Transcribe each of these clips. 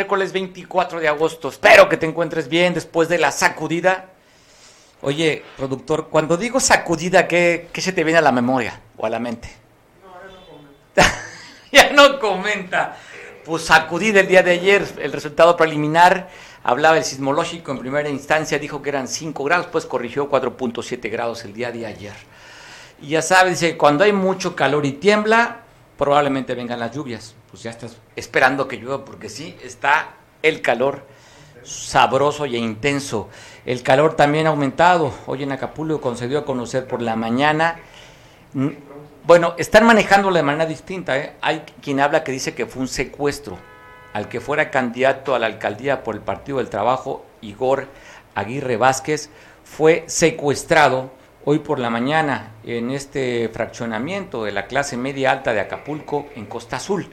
miércoles 24 de agosto. Espero que te encuentres bien después de la sacudida. Oye, productor, cuando digo sacudida, ¿qué, se te viene a la memoria o a la mente? No, ya no comenta. ya no comenta. Pues sacudida el día de ayer, el resultado preliminar hablaba el sismológico en primera instancia, dijo que eran 5 grados, pues corrigió 4.7 grados el día de ayer. Y ya sabes, dice, cuando hay mucho calor y tiembla, probablemente vengan las lluvias pues ya estás esperando que llueva porque sí, está el calor sabroso y intenso. El calor también ha aumentado. Hoy en Acapulco concedió a conocer por la mañana. Mm, bueno, están manejándolo de manera distinta. ¿eh? Hay quien habla que dice que fue un secuestro al que fuera candidato a la alcaldía por el Partido del Trabajo, Igor Aguirre Vázquez, fue secuestrado hoy por la mañana en este fraccionamiento de la clase media alta de Acapulco en Costa Azul.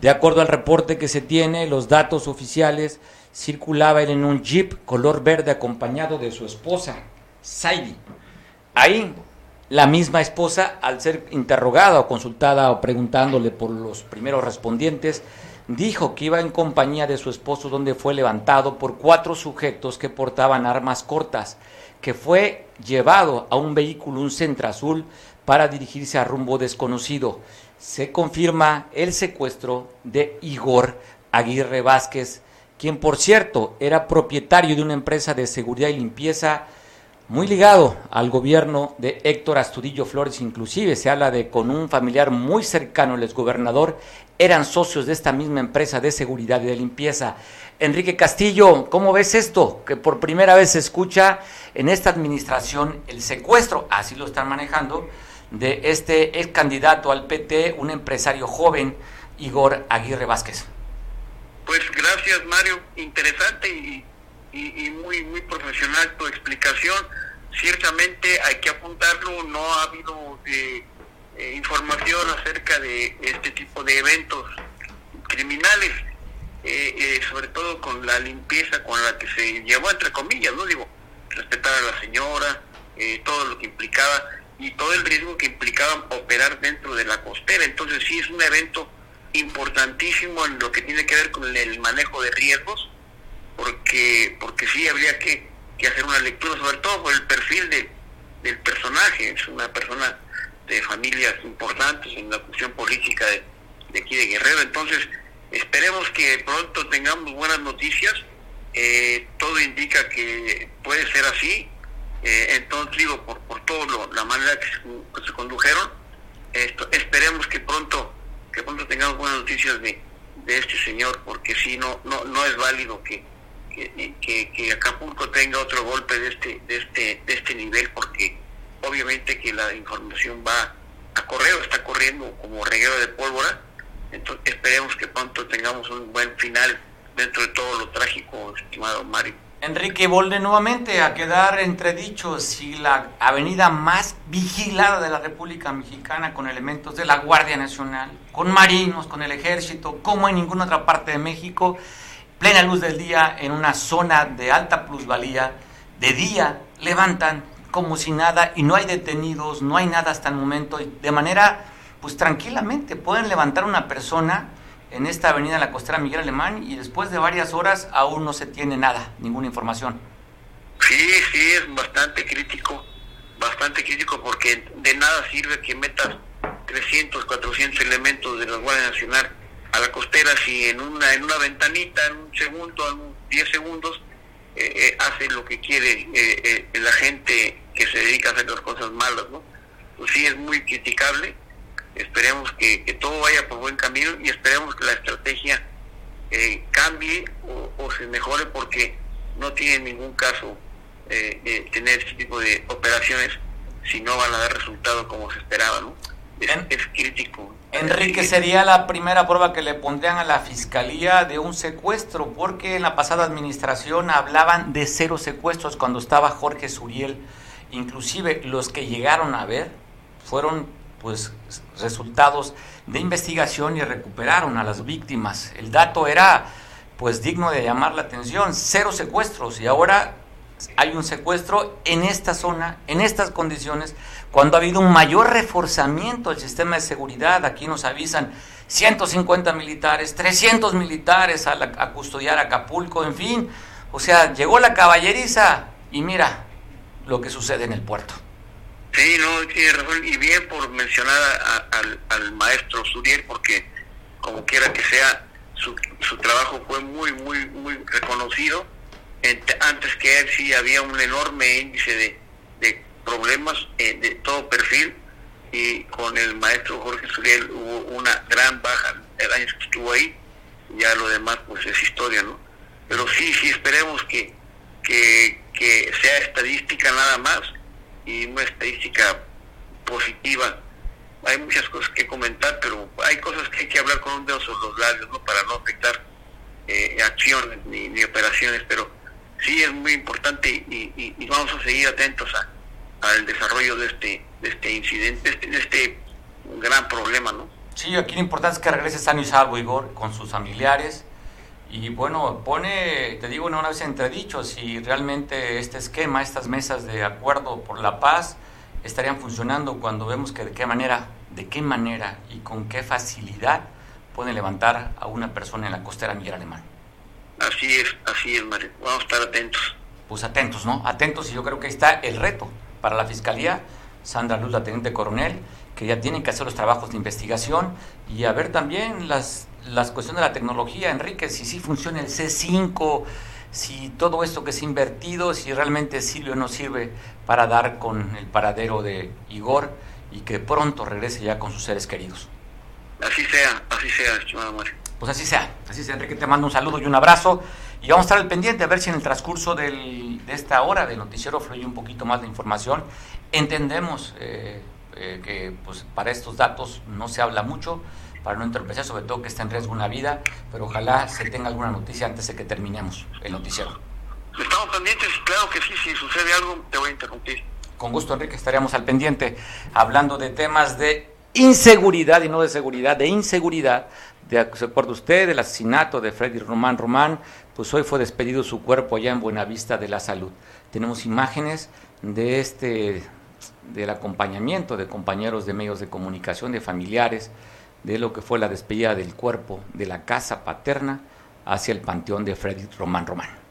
De acuerdo al reporte que se tiene, los datos oficiales, circulaba él en un jeep color verde acompañado de su esposa, Saidi. Ahí, la misma esposa, al ser interrogada o consultada o preguntándole por los primeros respondientes, dijo que iba en compañía de su esposo donde fue levantado por cuatro sujetos que portaban armas cortas, que fue llevado a un vehículo, un centro azul, para dirigirse a rumbo desconocido se confirma el secuestro de Igor Aguirre Vázquez, quien por cierto era propietario de una empresa de seguridad y limpieza muy ligado al gobierno de Héctor Astudillo Flores, inclusive se habla de con un familiar muy cercano, el exgobernador, eran socios de esta misma empresa de seguridad y de limpieza. Enrique Castillo, ¿cómo ves esto? Que por primera vez se escucha en esta administración el secuestro, así lo están manejando, de este ex candidato al PT, un empresario joven, Igor Aguirre Vázquez. Pues gracias Mario, interesante y, muy, muy profesional tu explicación. Ciertamente hay que apuntarlo, no ha habido eh, eh, información acerca de este tipo de eventos criminales, eh, sobre todo con la limpieza con la que se llevó, entre comillas, no digo, respetar a la señora, todo lo que implicaba y todo el riesgo que implicaba operar dentro de la costera. Entonces sí es un evento importantísimo en lo que tiene que ver con el manejo de riesgos, porque porque sí habría que, hacer una lectura, sobre todo por el perfil de, del personaje. Es una persona de familias importantes en la cuestión política de, aquí de Guerrero. Entonces esperemos que pronto tengamos buenas noticias. Eh, todo indica que puede ser así eh, entonces digo, por, por todo la manera que se, condujeron, esto, esperemos que pronto que pronto tengamos buenas noticias de, de este señor, porque si no no no es válido que, que, que, Acapulco tenga otro golpe de este de este de este nivel, porque obviamente que la información va a correo, está corriendo como reguero de pólvora, entonces esperemos que pronto tengamos un buen final dentro de todo lo trágico, estimado Mario. Enrique, vuelve nuevamente a quedar entredicho si la avenida más vigilada de la República Mexicana con elementos de la Guardia Nacional, con marinos, con el ejército, como en ninguna otra parte de México, plena luz del día, en una zona de alta plusvalía, de día, levantan como si nada y no hay detenidos, no hay nada hasta el momento, de manera, pues tranquilamente pueden levantar una persona en esta avenida La Costera Miguel Alemán y después de varias horas aún no se tiene nada, ninguna información. Sí, sí, es bastante crítico, bastante crítico porque de nada sirve que metas 300, 400 elementos de la Guardia Nacional a la costera si en una en una ventanita, en un segundo, en 10 segundos, eh, eh, hace lo que quiere eh, la gente que se dedica a hacer las cosas malas, ¿no? Pues sí, es muy criticable Esperemos que, todo vaya por buen camino y esperemos que la estrategia eh, cambie o, se mejore porque no tiene ningún caso eh, tener este tipo de operaciones si no van a dar resultado como se esperaba. ¿no? es, crítico. Enrique, sería la primera prueba que le pondrían a la fiscalía de un secuestro, porque en la pasada administración hablaban de cero secuestros cuando estaba Jorge Suriel. Inclusive los que llegaron a ver fueron pues resultados de investigación y recuperaron a las víctimas. El dato era pues digno de llamar la atención, cero secuestros y ahora hay un secuestro en esta zona, en estas condiciones, cuando ha habido un mayor reforzamiento del sistema de seguridad. Aquí nos avisan 150 militares, 300 militares a, a custodiar Acapulco, en fin. O sea, llegó la caballeriza y mira lo que sucede en el puerto. Sí, no, tiene razón. Y bien por mencionar al, maestro Suriel, porque como quiera que sea, su, su trabajo fue muy, muy, muy reconocido antes que él sí había un enorme índice de, problemas eh, de todo perfil y con el maestro Jorge Suriel hubo una gran baja el año que estuvo ahí, ya lo demás pues es historia, ¿no? Pero sí, sí esperemos que, que, que sea estadística nada más y una estadística positiva. Hay muchas cosas que comentar, pero hay cosas que hay que hablar con un dedo sobre los labios, ¿no? Para no afectar eh, acciones ni, ni operaciones, pero sí es muy importante y, vamos a seguir atentos al desarrollo de este, de este incidente, de este, de este gran problema, ¿no? Sí, aquí lo importante es que regrese sano y salvo, Igor, con sus familiares. Y bueno, pone, te digo una vez entredicho, si realmente este esquema, estas mesas de acuerdo por la paz estarían funcionando cuando vemos que de qué manera, de qué manera y con qué facilidad pueden levantar a una persona en la costera Miguel Alemán. Así es, así es, Mario. Vamos a estar atentos. Pues atentos, ¿no? Atentos y yo creo que ahí está el reto para la Fiscalía, Sandra Luz, la Teniente Coronel, que ya tienen que hacer los trabajos de investigación y a ver también las, las cuestiones de la tecnología, Enrique, si sí funciona el C5, si todo esto que es invertido, si realmente sirve o no sirve para dar con el paradero de Igor y que pronto regrese ya con sus seres queridos. Así sea, así sea, estimado Mario. Pues así sea, así sea, Enrique, te mando un saludo y un abrazo. Y vamos a estar al pendiente a ver si en el transcurso de esta hora del noticiero fluye un poquito más de información. Entendemos eh, eh, que pues, para estos datos no se habla mucho, para no entorpecer, sobre todo que está en riesgo una vida, pero ojalá se tenga alguna noticia antes de que terminemos el noticiero. Estamos pendientes, claro que sí, si sucede algo te voy a interrumpir. Con gusto, Enrique, estaríamos al pendiente hablando de temas de inseguridad y no de seguridad, de inseguridad de acuerdo usted del asesinato de Freddy Román Román, pues hoy fue despedido su cuerpo allá en Buenavista de la Salud. Tenemos imágenes de este del acompañamiento de compañeros de medios de comunicación, de familiares, de lo que fue la despedida del cuerpo de la casa paterna hacia el panteón de Freddy Román Román.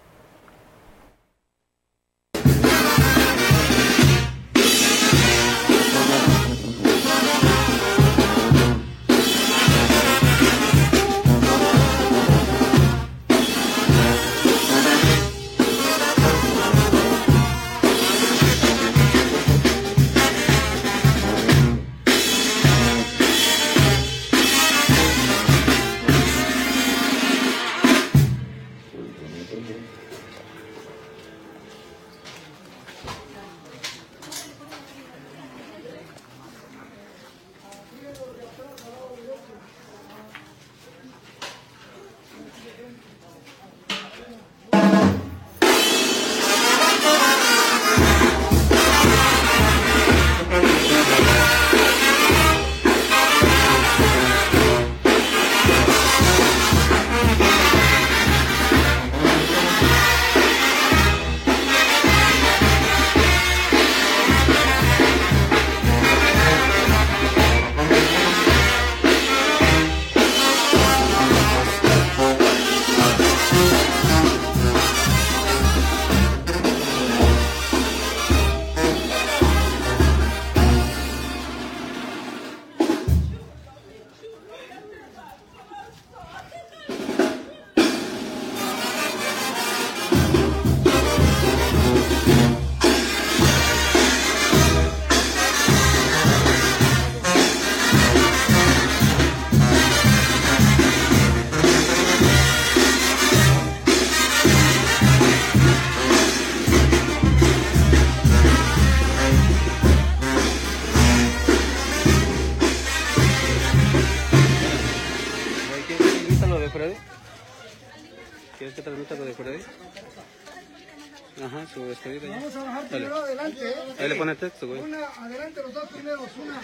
Primero adelante. ¿eh? Ahí le pone texto, güey. Una, adelante los dos primeros. Una,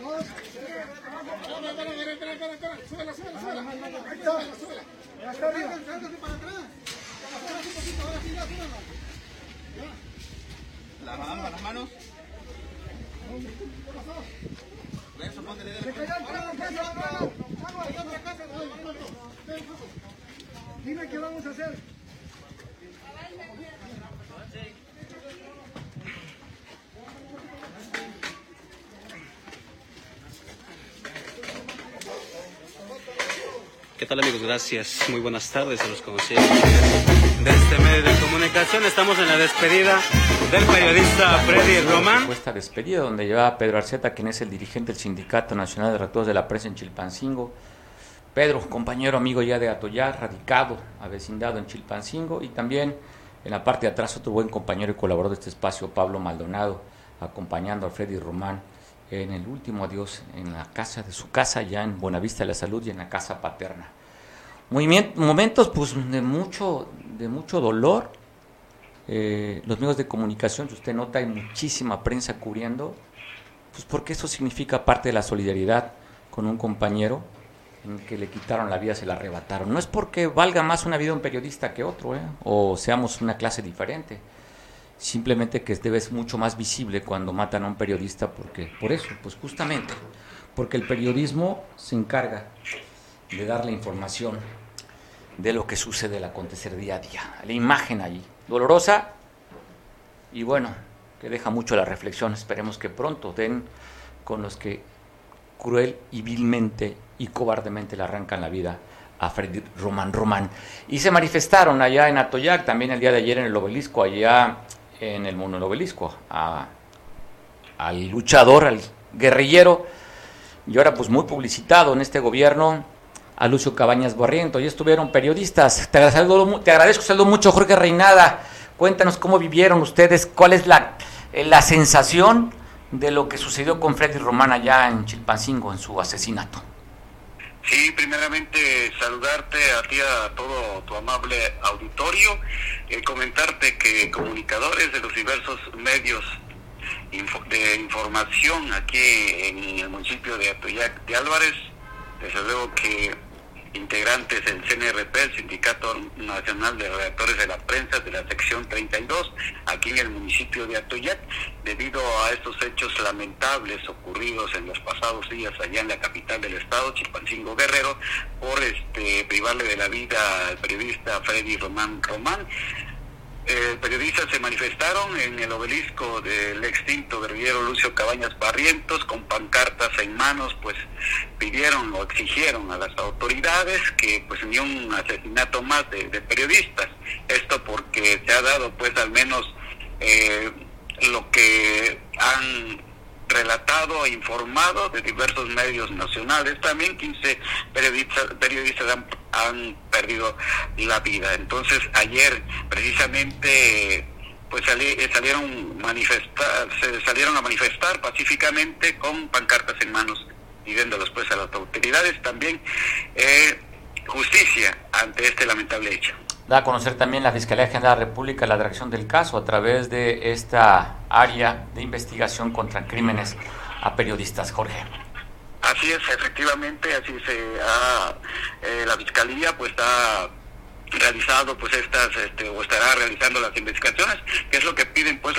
dos. Espera, espera, espera. Súbela, súbela, súbela. Ahí está. Súbela. Ya está arriba. Sácate para atrás. Ahora sí, poquito, ahora sí, ya, súbela. Las manos, las manos. Ya, ya, ya. Dime qué vamos a hacer. ¿Qué tal amigos? Gracias. Muy buenas tardes a los conocidos de este medio de comunicación. Estamos en la despedida del periodista Freddy Román. Esta despedida donde lleva Pedro Arceta, quien es el dirigente del Sindicato Nacional de Rectores de la Prensa en Chilpancingo. Pedro, compañero amigo ya de Atoyar, radicado, avecindado en Chilpancingo y también en la parte de atrás otro buen compañero y colaborador de este espacio, Pablo Maldonado, acompañando a Freddy Román en el último adiós en la casa de su casa, ya en Buenavista de la Salud y en la casa paterna. momentos pues de mucho, de mucho dolor. Eh, los medios de comunicación, si usted nota, hay muchísima prensa cubriendo, pues porque eso significa parte de la solidaridad con un compañero en que le quitaron la vida, se la arrebataron. No es porque valga más una vida un periodista que otro, ¿eh? o seamos una clase diferente simplemente que debe ser mucho más visible cuando matan a un periodista, porque por eso, pues justamente, porque el periodismo se encarga de dar la información de lo que sucede, el acontecer día a día, la imagen allí, dolorosa y bueno, que deja mucho la reflexión. Esperemos que pronto den con los que cruel y vilmente y cobardemente le arrancan la vida a Freddy Román Román. Y se manifestaron allá en Atoyac, también el día de ayer en el obelisco, allá en el mononovelisco, a, al luchador, al guerrillero, y ahora pues muy publicitado en este gobierno, a Lucio Cabañas Barriento. Y estuvieron periodistas. Te agradezco, te agradezco saludo mucho, Jorge Reinada. Cuéntanos cómo vivieron ustedes, cuál es la, eh, la sensación de lo que sucedió con Freddy Román allá en Chilpancingo, en su asesinato. Sí, primeramente saludarte a ti, a todo tu amable auditorio, y comentarte que comunicadores de los diversos medios de información aquí en el municipio de Atoyac de Álvarez, desde luego que integrantes del CNRP, el Sindicato Nacional de Redactores de la Prensa de la sección 32, aquí en el municipio de Atoyac, debido a estos hechos lamentables ocurridos en los pasados días allá en la capital del estado, Chilpancingo Guerrero, por este privarle de la vida al periodista Freddy Román Román eh, periodistas se manifestaron en el obelisco del extinto guerrillero Lucio Cabañas Barrientos con pancartas en manos, pues pidieron o exigieron a las autoridades que pues ni un asesinato más de, periodistas. Esto porque se ha dado pues al menos eh, lo que han relatado e informado de diversos medios nacionales. También 15 periodistas, periodistas han, perdido la vida. Entonces ayer precisamente pues salieron manifestar, se salieron a manifestar pacíficamente con pancartas en manos pidiéndolos pues a las autoridades también eh, justicia ante este lamentable hecho. Da a conocer también la Fiscalía General de la República la dirección del caso a través de esta área de investigación contra crímenes a periodistas, Jorge. Así es, efectivamente, así se ha, eh, la Fiscalía pues ha realizado pues estas este, o estará realizando las investigaciones que es lo que piden pues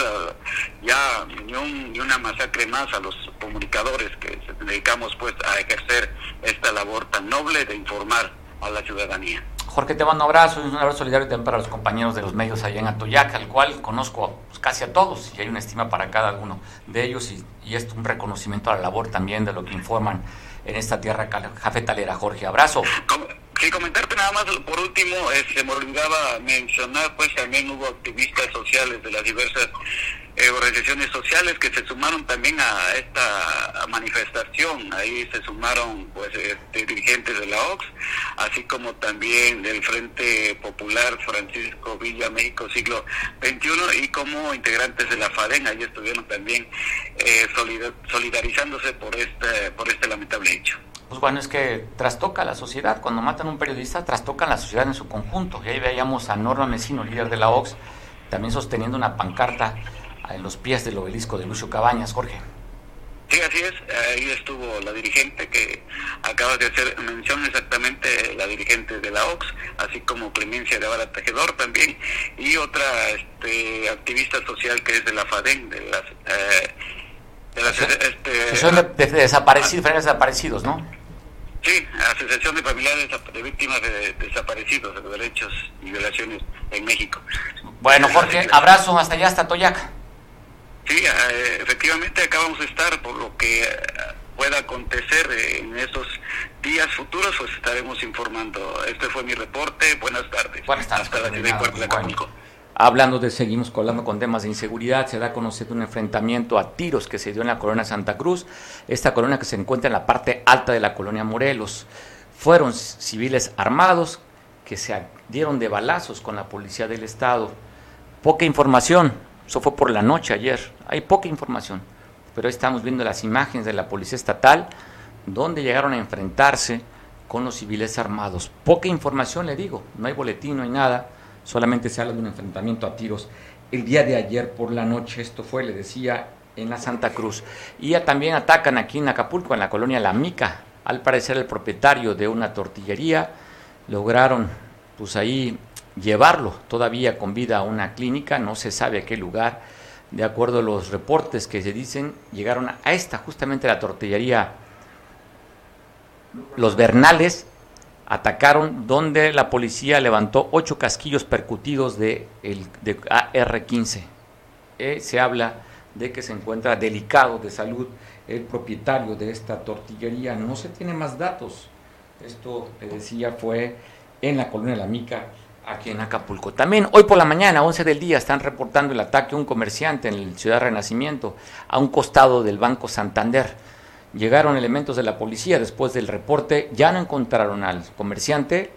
ya ni, un, ni una masacre más a los comunicadores que dedicamos pues a ejercer esta labor tan noble de informar a la ciudadanía. Jorge, te mando un abrazo un abrazo solidario también para los compañeros de los medios allá en Atoyac, al cual conozco pues, casi a todos y hay una estima para cada uno de ellos y, y es un reconocimiento a la labor también de lo que informan en esta tierra cafetalera. Jorge, abrazo. Sí, comentarte nada más, por último, se me olvidaba mencionar, pues también hubo activistas sociales de las diversas eh, organizaciones sociales que se sumaron también a esta manifestación. Ahí se sumaron pues este, dirigentes de la OX, así como también del Frente Popular Francisco Villa México siglo XXI y como integrantes de la FADEN, ahí estuvieron también eh, solidarizándose por este, por este lamentable hecho. pues bueno, es que trastoca la sociedad. Cuando matan a un periodista, trastocan la sociedad en su conjunto. Y ahí veíamos a Norma Mesino, líder de la OX, también sosteniendo una pancarta en los pies del obelisco de Lucio Cabañas, Jorge. Sí, así es. Ahí estuvo la dirigente que acaba de hacer mención exactamente, la dirigente de la OX, así como Clemencia de Vara Tejedor también, y otra este, activista social que es de la FADEN, de las... Eh, de las este, de, desaparecidos, desaparecidos, ¿no? Sí, Asociación de Familiares de Víctimas de Desaparecidos de Derechos y Violaciones en México. Bueno, Jorge, abrazo hasta allá, hasta Toyac. Sí, eh, efectivamente acabamos de estar, por lo que eh, pueda acontecer en esos días futuros, pues estaremos informando. Este fue mi reporte. Buenas tardes. Buenas tardes. Hasta la Hablando de, seguimos colando con temas de inseguridad, se da a conocer un enfrentamiento a tiros que se dio en la colonia Santa Cruz, esta colonia que se encuentra en la parte alta de la colonia Morelos. Fueron civiles armados que se dieron de balazos con la policía del Estado. Poca información, eso fue por la noche ayer. Hay poca información. Pero estamos viendo las imágenes de la Policía Estatal donde llegaron a enfrentarse con los civiles armados. Poca información, le digo. No hay boletín, no hay nada. Solamente se habla de un enfrentamiento a tiros. El día de ayer por la noche, esto fue, le decía, en la Santa Cruz. Y también atacan aquí en Acapulco, en la colonia La Mica. Al parecer el propietario de una tortillería lograron pues ahí llevarlo todavía con vida a una clínica, no se sabe a qué lugar. De acuerdo a los reportes que se dicen, llegaron a esta, justamente la tortillería Los Bernales, atacaron donde la policía levantó ocho casquillos percutidos de, el, de AR-15. Eh, se habla de que se encuentra delicado de salud el propietario de esta tortillería. No se tiene más datos. Esto, le decía, fue en la colonia de La Mica, aquí en Acapulco. También hoy por la mañana, 11 del día, están reportando el ataque a un comerciante en la Ciudad Renacimiento, a un costado del Banco Santander. Llegaron elementos de la policía después del reporte, ya no encontraron al comerciante,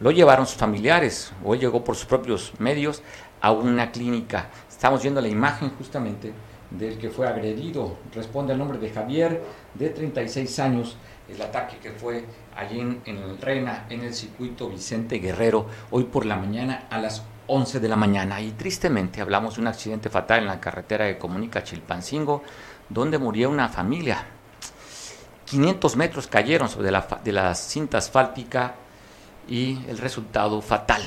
lo llevaron sus familiares, hoy llegó por sus propios medios a una clínica. Estamos viendo la imagen justamente del que fue agredido. Responde al nombre de Javier, de 36 años, el ataque que fue allí en, el Rena, en el circuito Vicente Guerrero, hoy por la mañana a las 11 de la mañana. Y tristemente hablamos de un accidente fatal en la carretera que comunica Chilpancingo, donde murió una familia. 500 metros cayeron sobre la, de la cinta asfáltica y el resultado fatal.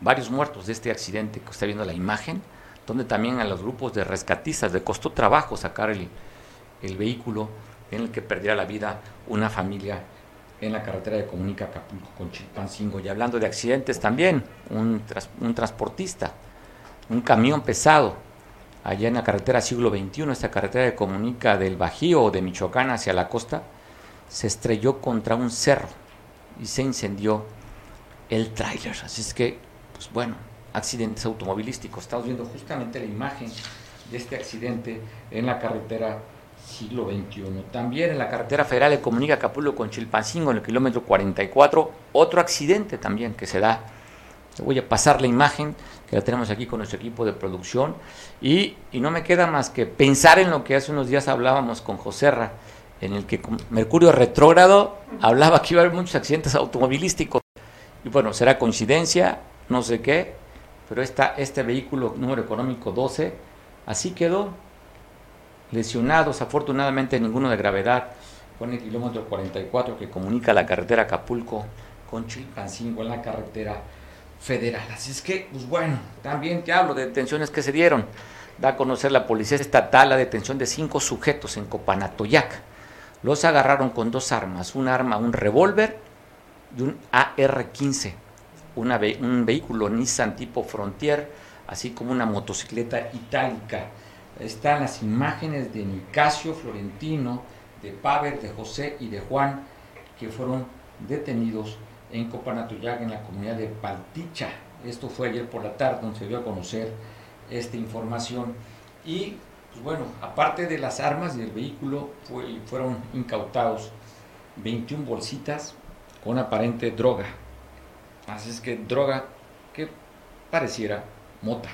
Varios muertos de este accidente que está viendo la imagen, donde también a los grupos de rescatistas le costó trabajo sacar el, el vehículo en el que perdiera la vida una familia en la carretera de Comunica con Chilpancingo. Y hablando de accidentes también, un, un transportista, un camión pesado, allá en la carretera siglo XXI, esta carretera de Comunica del Bajío o de Michoacán hacia la costa, se estrelló contra un cerro y se incendió el tráiler. Así es que, pues bueno, accidentes automovilísticos. Estamos viendo justamente la imagen de este accidente en la carretera siglo XXI. También en la carretera federal de comunica Acapulco con Chilpancingo en el kilómetro 44, otro accidente también que se da. Voy a pasar la imagen que la tenemos aquí con nuestro equipo de producción y, y no me queda más que pensar en lo que hace unos días hablábamos con Joserra, en el que Mercurio retrógrado hablaba que iba a haber muchos accidentes automovilísticos. Y bueno, será coincidencia, no sé qué, pero esta, este vehículo número económico 12 así quedó lesionados, afortunadamente ninguno de gravedad, con el kilómetro 44 que comunica la carretera Acapulco con Chilpancingo en la carretera federal. Así es que, pues bueno, también te hablo de detenciones que se dieron. Da a conocer la Policía Estatal la detención de cinco sujetos en Copanatoyac. Los agarraron con dos armas, un arma, un revólver y un AR-15, un vehículo Nissan tipo Frontier, así como una motocicleta itálica están las imágenes de Nicasio Florentino, de Pavel, de José y de Juan, que fueron detenidos en Copanatoyac, en la comunidad de Palticha. Esto fue ayer por la tarde, donde se dio a conocer esta información. Y, pues bueno, aparte de las armas y del vehículo, fueron incautados 21 bolsitas con aparente droga. Así es que droga que pareciera mota.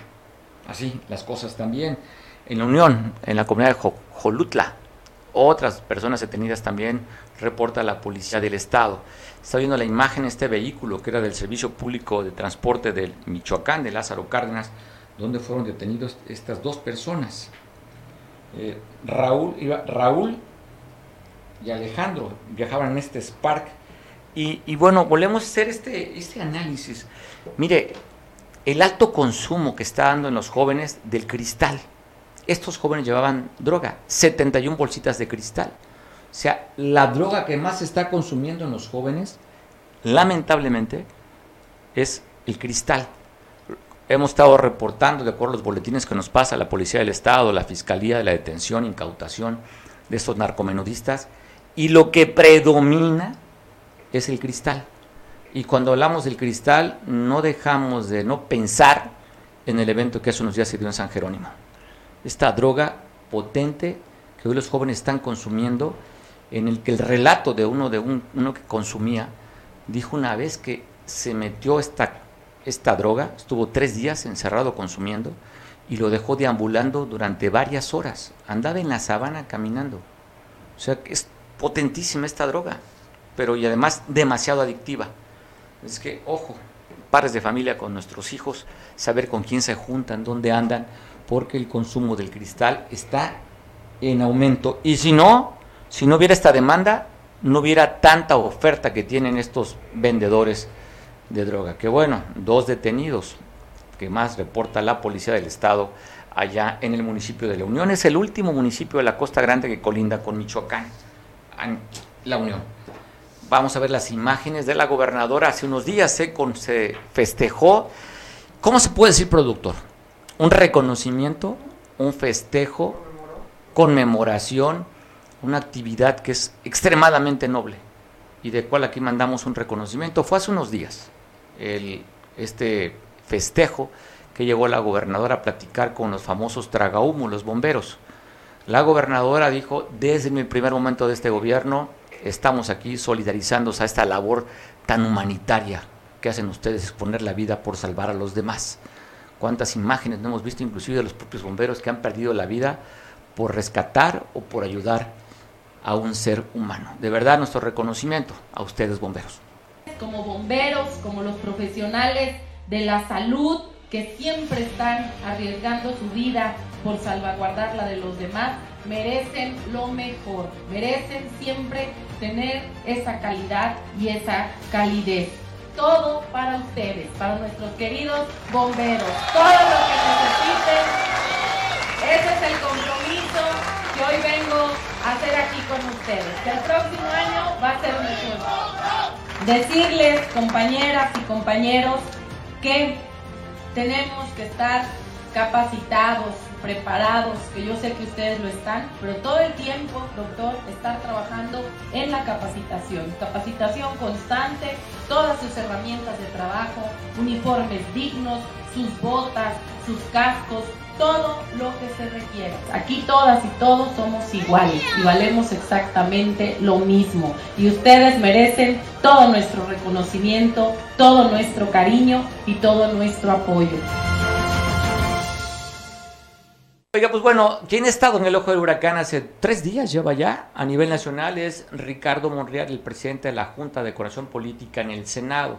Así las cosas también en la Unión, en la comunidad de Jolutla, otras personas detenidas también, reporta la Policía del Estado. Está viendo la imagen este vehículo que era del Servicio Público de Transporte del Michoacán, de Lázaro Cárdenas, donde fueron detenidos estas dos personas. Eh, Raúl, iba, Raúl y Alejandro viajaban en este Spark. Y, bueno, volvemos a hacer este, este análisis. Mire, el alto consumo que está dando en los jóvenes del cristal. Estos jóvenes llevaban droga, 71 bolsitas de cristal. O sea, la droga que más se está consumiendo en los jóvenes, lamentablemente, es el cristal. Hemos estado reportando, de acuerdo a los boletines que nos pasa la Policía del Estado, la Fiscalía de la Detención, Incautación de estos narcomenudistas, y lo que predomina es el cristal. Y cuando hablamos del cristal, no dejamos de no pensar en el evento que hace unos días se dio en San Jerónimo. Esta droga potente que hoy los jóvenes están consumiendo, en el que el relato de uno de uno que consumía dijo una vez que se metió esta, esta droga, estuvo tres días encerrado consumiendo y lo dejó deambulando durante varias horas. Andaba en la sabana caminando. O sea que es potentísima esta droga, pero y además demasiado adictiva. Es que, ojo, pares de familia con nuestros hijos, saber con quién se juntan, dónde andan, porque el consumo del cristal está en aumento. Y si no, si no hubiera esta demanda, no hubiera tanta oferta que tienen estos vendedores de droga. Que bueno, dos detenidos, que más reporta la Policía del Estado allá en el municipio de La Unión. Es el último municipio de la Costa Grande que colinda con Michoacán la Unión. Vamos a ver las imágenes de la gobernadora. Hace unos días se, se festejó. ¿Cómo se puede decir productor? Un reconocimiento, un festejo, conmemoración, una actividad que es extremadamente noble y de cual aquí mandamos un reconocimiento. Fue hace unos días el, este festejo que llegó la gobernadora a platicar con los famosos tragahumos, los bomberos. La gobernadora dijo, desde mi primer momento de este gobierno, estamos aquí solidarizándose a esta labor tan humanitaria que hacen ustedes, exponer la vida por salvar a los demás. Cuántas imágenes no hemos visto, inclusive de los propios bomberos que han perdido la vida por rescatar o por ayudar a un ser humano. De verdad, nuestro reconocimiento a ustedes, bomberos. Como bomberos, como los profesionales de la salud, que siempre están arriesgando su vida por salvaguardar la de los demás, merecen lo mejor, merecen siempre tener esa calidad y esa calidez. Todo para ustedes, para nuestros queridos bomberos, todo lo que necesiten. Ese es el compromiso que hoy vengo a hacer aquí con ustedes, que el próximo año va a ser mejor. Decirles, compañeras y compañeros, que tenemos que estar capacitados, preparados, que yo sé que ustedes lo están, pero todo el tiempo, doctor, estar trabajando en la capacitación, capacitación constante, todas sus herramientas de trabajo, uniformes dignos, sus botas, sus cascos, todo lo que se requiera. Aquí todas y todos somos iguales y valemos exactamente lo mismo. Y ustedes merecen todo nuestro reconocimiento, todo nuestro cariño y todo nuestro apoyo. Oiga, pues bueno, quien ha estado en el ojo del huracán hace tres días, lleva ya a nivel nacional, es Ricardo Monreal, el presidente de la Junta de Corazón Política en el Senado.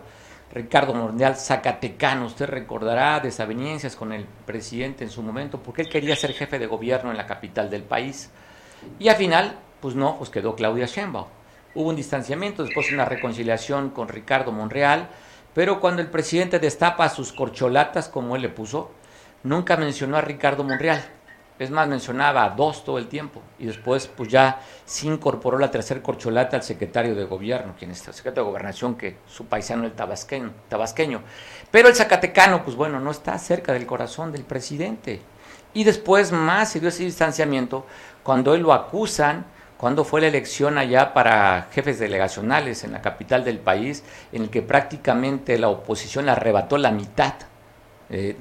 Ricardo Monreal Zacatecano, usted recordará desavenencias con el presidente en su momento, porque él quería ser jefe de gobierno en la capital del país. Y al final, pues no, pues quedó Claudia Sheinbaum. Hubo un distanciamiento, después una reconciliación con Ricardo Monreal, pero cuando el presidente destapa sus corcholatas, como él le puso, nunca mencionó a Ricardo Monreal es más, mencionaba a dos todo el tiempo. Y después, pues ya se incorporó la tercer corcholata al secretario de gobierno, quien es el secretario de gobernación, que su paisano el tabasqueño. Pero el zacatecano, pues bueno, no está cerca del corazón del presidente. Y después más se dio ese distanciamiento cuando él lo acusan, cuando fue la elección allá para jefes delegacionales en la capital del país, en el que prácticamente la oposición arrebató la mitad eh,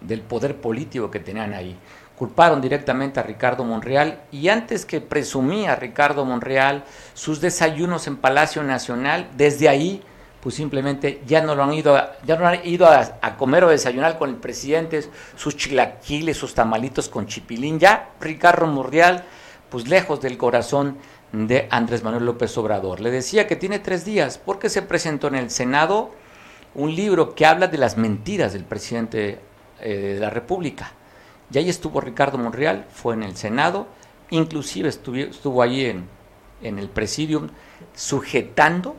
del poder político que tenían ahí culparon directamente a Ricardo Monreal y antes que presumía Ricardo Monreal sus desayunos en Palacio Nacional, desde ahí pues simplemente ya no lo han ido, a, ya no han ido a, comer o desayunar con el presidente, sus chilaquiles, sus tamalitos con chipilín, ya Ricardo Monreal pues lejos del corazón de Andrés Manuel López Obrador. Le decía que tiene tres días porque se presentó en el Senado un libro que habla de las mentiras del presidente eh, de la República. Y ahí estuvo Ricardo Monreal, fue en el Senado, inclusive estuvo, estuvo ahí en, en el presidium sujetando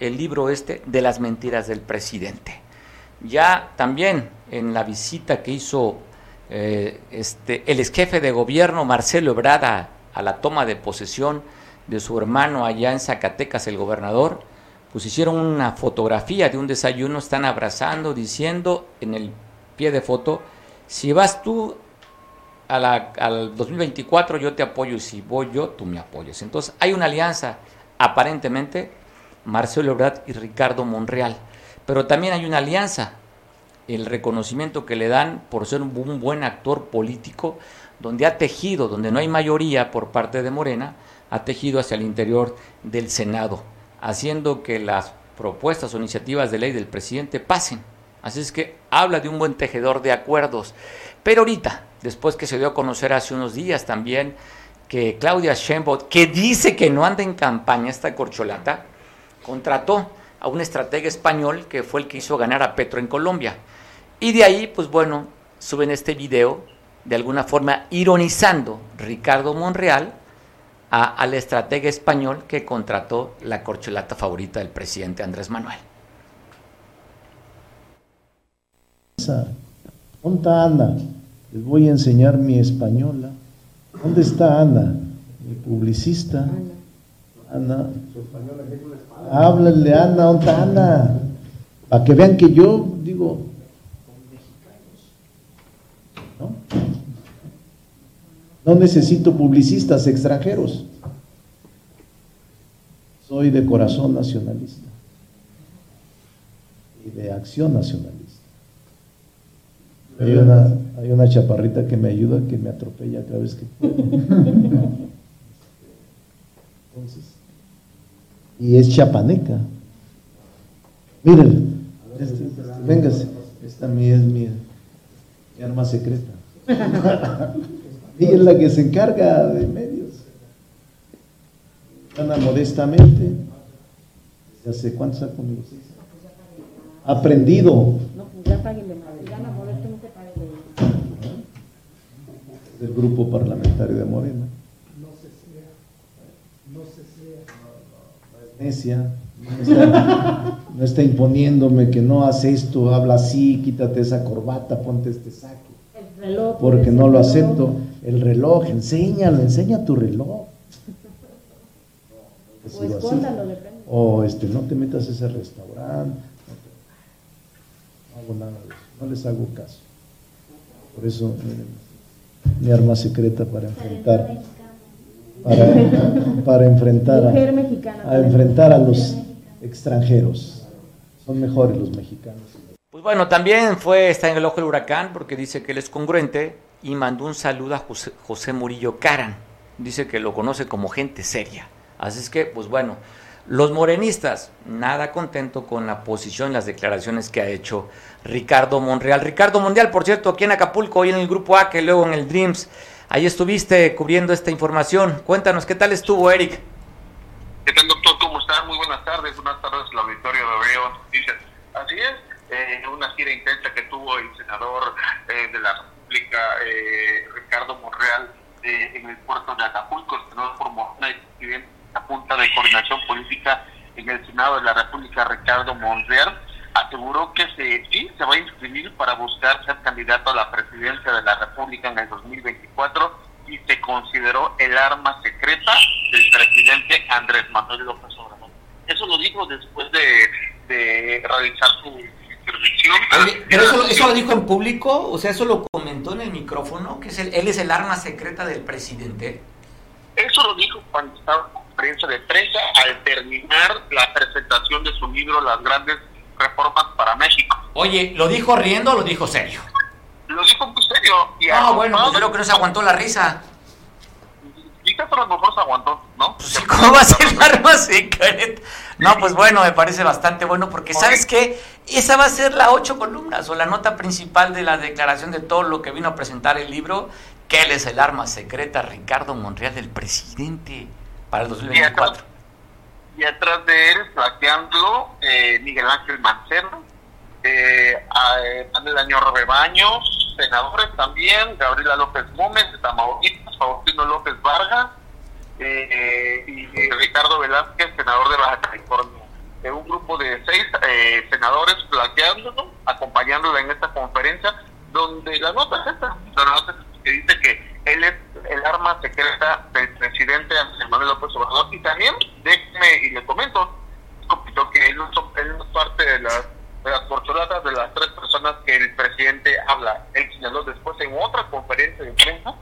el libro este de las mentiras del presidente. Ya también en la visita que hizo eh, este, el ex jefe de gobierno Marcelo Ebrada a la toma de posesión de su hermano allá en Zacatecas, el gobernador, pues hicieron una fotografía de un desayuno, están abrazando, diciendo en el pie de foto, si vas tú a la, al 2024 yo te apoyo y si voy yo, tú me apoyas. Entonces hay una alianza, aparentemente, Marcelo Ebrard y Ricardo Monreal, pero también hay una alianza, el reconocimiento que le dan por ser un buen actor político, donde ha tejido, donde no hay mayoría por parte de Morena, ha tejido hacia el interior del Senado haciendo que las propuestas o iniciativas de ley del presidente pasen. Así es que habla de un buen tejedor de acuerdos. Pero ahorita, después que se dio a conocer hace unos días también que Claudia Sheinbaum, que dice que no anda en campaña esta corcholata, contrató a un estratega español que fue el que hizo ganar a Petro en Colombia. Y de ahí, pues bueno, suben este video de alguna forma ironizando Ricardo Monreal al estratega español que contrató la corcholata favorita del presidente Andrés Manuel. ¿Dónde Ana? Les voy a enseñar mi española. ¿Dónde está Ana? Mi publicista. Ana. Háblale, Ana, ¿dónde está Ana? Para que vean que yo digo, No necesito publicistas extranjeros. Soy de corazón nacionalista y de acción nacionalista. Hay una, hay una chaparrita que me ayuda, que me atropella cada vez que puedo. Entonces, y es chapaneca. Miren, este, véngase, esta es mi, mi arma secreta. Ella es la que se encarga de medios. Ana modestamente, ¿desde hace cuántos años conmigo? Aprendido. No, pues ya páguenle más. Ana modestamente páguenle. Del grupo parlamentario de Morena. No se sea. No se sea. Necia. No está, no está imponiéndome que no hace esto, habla así, quítate esa corbata, ponte este saco. Porque no lo acepto el reloj, enséñalo, enseña tu reloj. O este, no te metas a ese restaurante. No, hago nada de eso, no les hago caso. Por eso, mi arma secreta para enfrentar, para, enfrentar a, a enfrentar a los extranjeros. Son mejores los mexicanos. Pues bueno, también fue, está en el ojo del huracán porque dice que él es congruente y mandó un saludo a José, Murillo Caran. Dice que lo conoce como gente seria. Así es que, pues bueno, los morenistas, nada contento con la posición y las declaraciones que ha hecho Ricardo Monreal. Ricardo Mondial, por cierto, aquí en Acapulco, hoy en el Grupo A, que luego en el Dreams. Ahí estuviste cubriendo esta información. Cuéntanos, ¿qué tal estuvo, Eric? ¿Qué tal, doctor? ¿Cómo está? Muy buenas tardes. Buenas tardes, la Victoria de Veo. Así es, eh, una gira intensa que tuvo el senador eh, de la eh, Ricardo Monreal en el puerto de Acapulco, el senador por Morena y la Junta de Coordinación Política en el Senado de la República, Ricardo Monreal, aseguró que se, sí se va a inscribir para buscar ser candidato a la presidencia de la República en el 2024 y se consideró el arma secreta del presidente Andrés Manuel López Obrador. Eso lo dijo después de, de realizar su pero eso, lo dijo en público, o sea, eso lo comentó en el micrófono, que es él es el arma secreta del presidente. Eso lo dijo cuando estaba conferencia de prensa al terminar la presentación de su libro Las grandes reformas para México. Oye, ¿lo dijo riendo o lo dijo serio? Lo dijo muy serio. ah, bueno, pues creo que no se aguantó la risa. Quizás a lo mejor se aguantó, ¿no? Pues, ¿Cómo va a ser el arma secreta? No, pues bueno, me parece bastante bueno porque ¿sabes qué? Esa va a ser la ocho columnas o la nota principal de la declaración de todo lo que vino a presentar el libro que él es el arma secreta, Ricardo Monreal, del presidente para el 2024. Y atrás, de él, flaqueándolo, eh, Miguel Ángel Mancera, eh, eh, Manuel Añor Rebaños, senadores también, Gabriela López Gómez de Tamaulipas, Faustino López Vargas eh, y, Ricardo Velázquez, senador de Baja California. un grupo de seis senadores flaqueándolo, acompañándolo en esta conferencia, donde la nota es esta, la nota que dice que él es el arma secreta del presidente Andrés Manuel López Obrador y también, déjeme y le comento, que él no, es parte de las de las porcholatas de las tres personas que el presidente habla. Él señaló después en otra conferencia de prensa,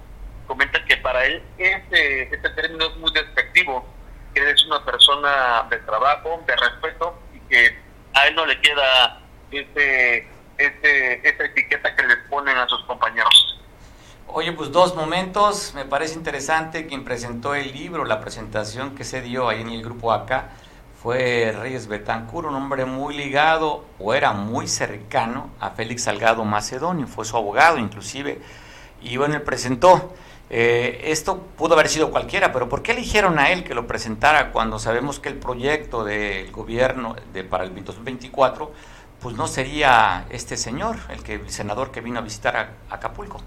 comenta que para él este, este término es muy despectivo, que él es una persona de trabajo, de respeto y que a él no le queda ese, ese, esa etiqueta que le ponen a sus compañeros. Oye, pues dos momentos, me parece interesante quien presentó el libro, la presentación que se dio ahí en el grupo acá fue Reyes Betancur, un hombre muy ligado o era muy cercano a Félix Salgado Macedonio, fue su abogado inclusive, y bueno, él presentó. Eh, esto pudo haber sido cualquiera, pero ¿por qué eligieron a él que lo presentara cuando sabemos que el proyecto del gobierno de, para el 2024 pues no sería este señor, el, que, el senador que vino a visitar a, Acapulco?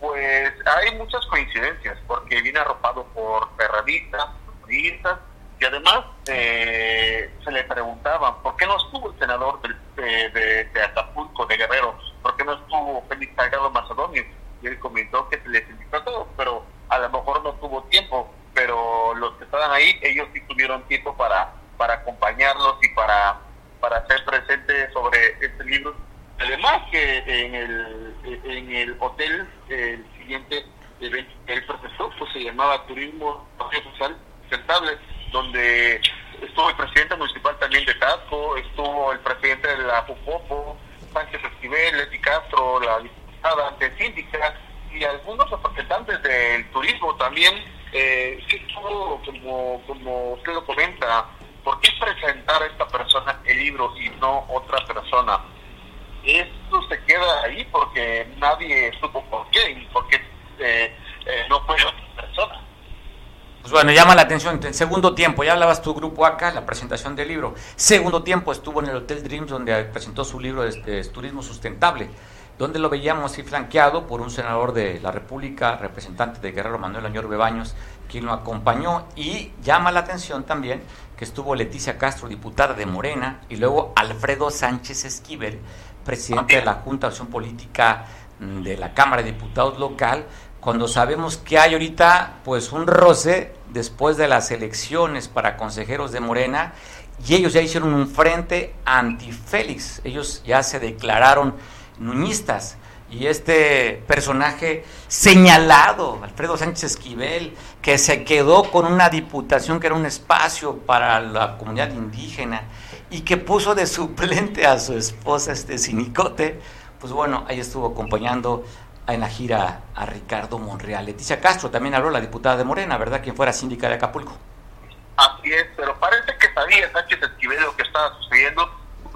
Pues hay muchas coincidencias, porque viene arropado por perradistas, periodistas, y además eh, se le preguntaban, ¿por qué no estuvo el senador de, de, Acapulco, de Guerrero? ¿Por qué no estuvo Félix Salgado Macedonio? Y él comentó que se les invitó a todos, pero a lo mejor no tuvo tiempo. Pero los que estaban ahí, ellos sí tuvieron tiempo para, para acompañarlos y para, para hacer presente sobre este libro. Además que en el, en el hotel, el siguiente evento él presentó, pues se llamaba Turismo Social Sustentable donde estuvo el presidente municipal también de Tasco, estuvo el presidente de la Pupopo, Sánchez Esquivel, Leti Castro, la diputada ante síndica y algunos representantes del turismo también. Eh, estuvo, como, como usted lo comenta, ¿por qué presentar a esta persona el libro y no otra persona? Esto se queda ahí porque nadie supo por qué y por qué eh, eh, no fue otra persona. Pues bueno, llama la atención. En segundo tiempo, ya hablabas tu grupo acá, la presentación del libro. Segundo tiempo estuvo en el Hotel Dreams, donde presentó su libro de, este, Turismo Sustentable, donde lo veíamos así flanqueado por un senador de la República, representante de Guerrero Manuel Añor Bebaños, quien lo acompañó. Y llama la atención también que estuvo Leticia Castro, diputada de Morena, y luego Alfredo Sánchez Esquivel, presidente de la Junta de Acción Política mm, de la Cámara de Diputados local, cuando sabemos que hay ahorita pues un roce después de las elecciones para consejeros de Morena y ellos ya hicieron un frente anti-Félix, ellos ya se declararon nuñistas. Y este personaje señalado, Alfredo Sánchez Esquivel, que se quedó con una diputación que era un espacio para la comunidad indígena y que puso de suplente a su esposa este Sinicote, pues bueno, ahí estuvo acompañando en la gira a Ricardo Monreal. Leticia Castro también habló, la diputada de Morena, ¿verdad? Quien fuera síndica de Acapulco. Así es, pero parece que sabía Sánchez Esquivel lo que estaba sucediendo.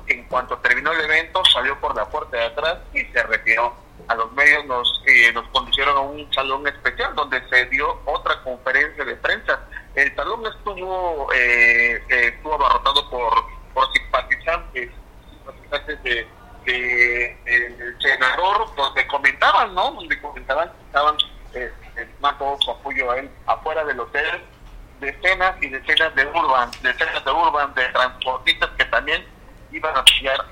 En cuanto terminó el evento, salió por la puerta de atrás y se retiró. A los medios nos, eh, nos conducieron a un salón especial donde se dio otra conferencia de prensa. El salón estuvo, eh, eh estuvo abarrotado por, por simpatizantes, simpatizantes de de, el senador donde comentaban, ¿no? Donde comentaban que estaban eh, más todo su apoyo a él afuera del hotel, decenas y decenas de urban, decenas de urban, de transportistas que también iban a apoyar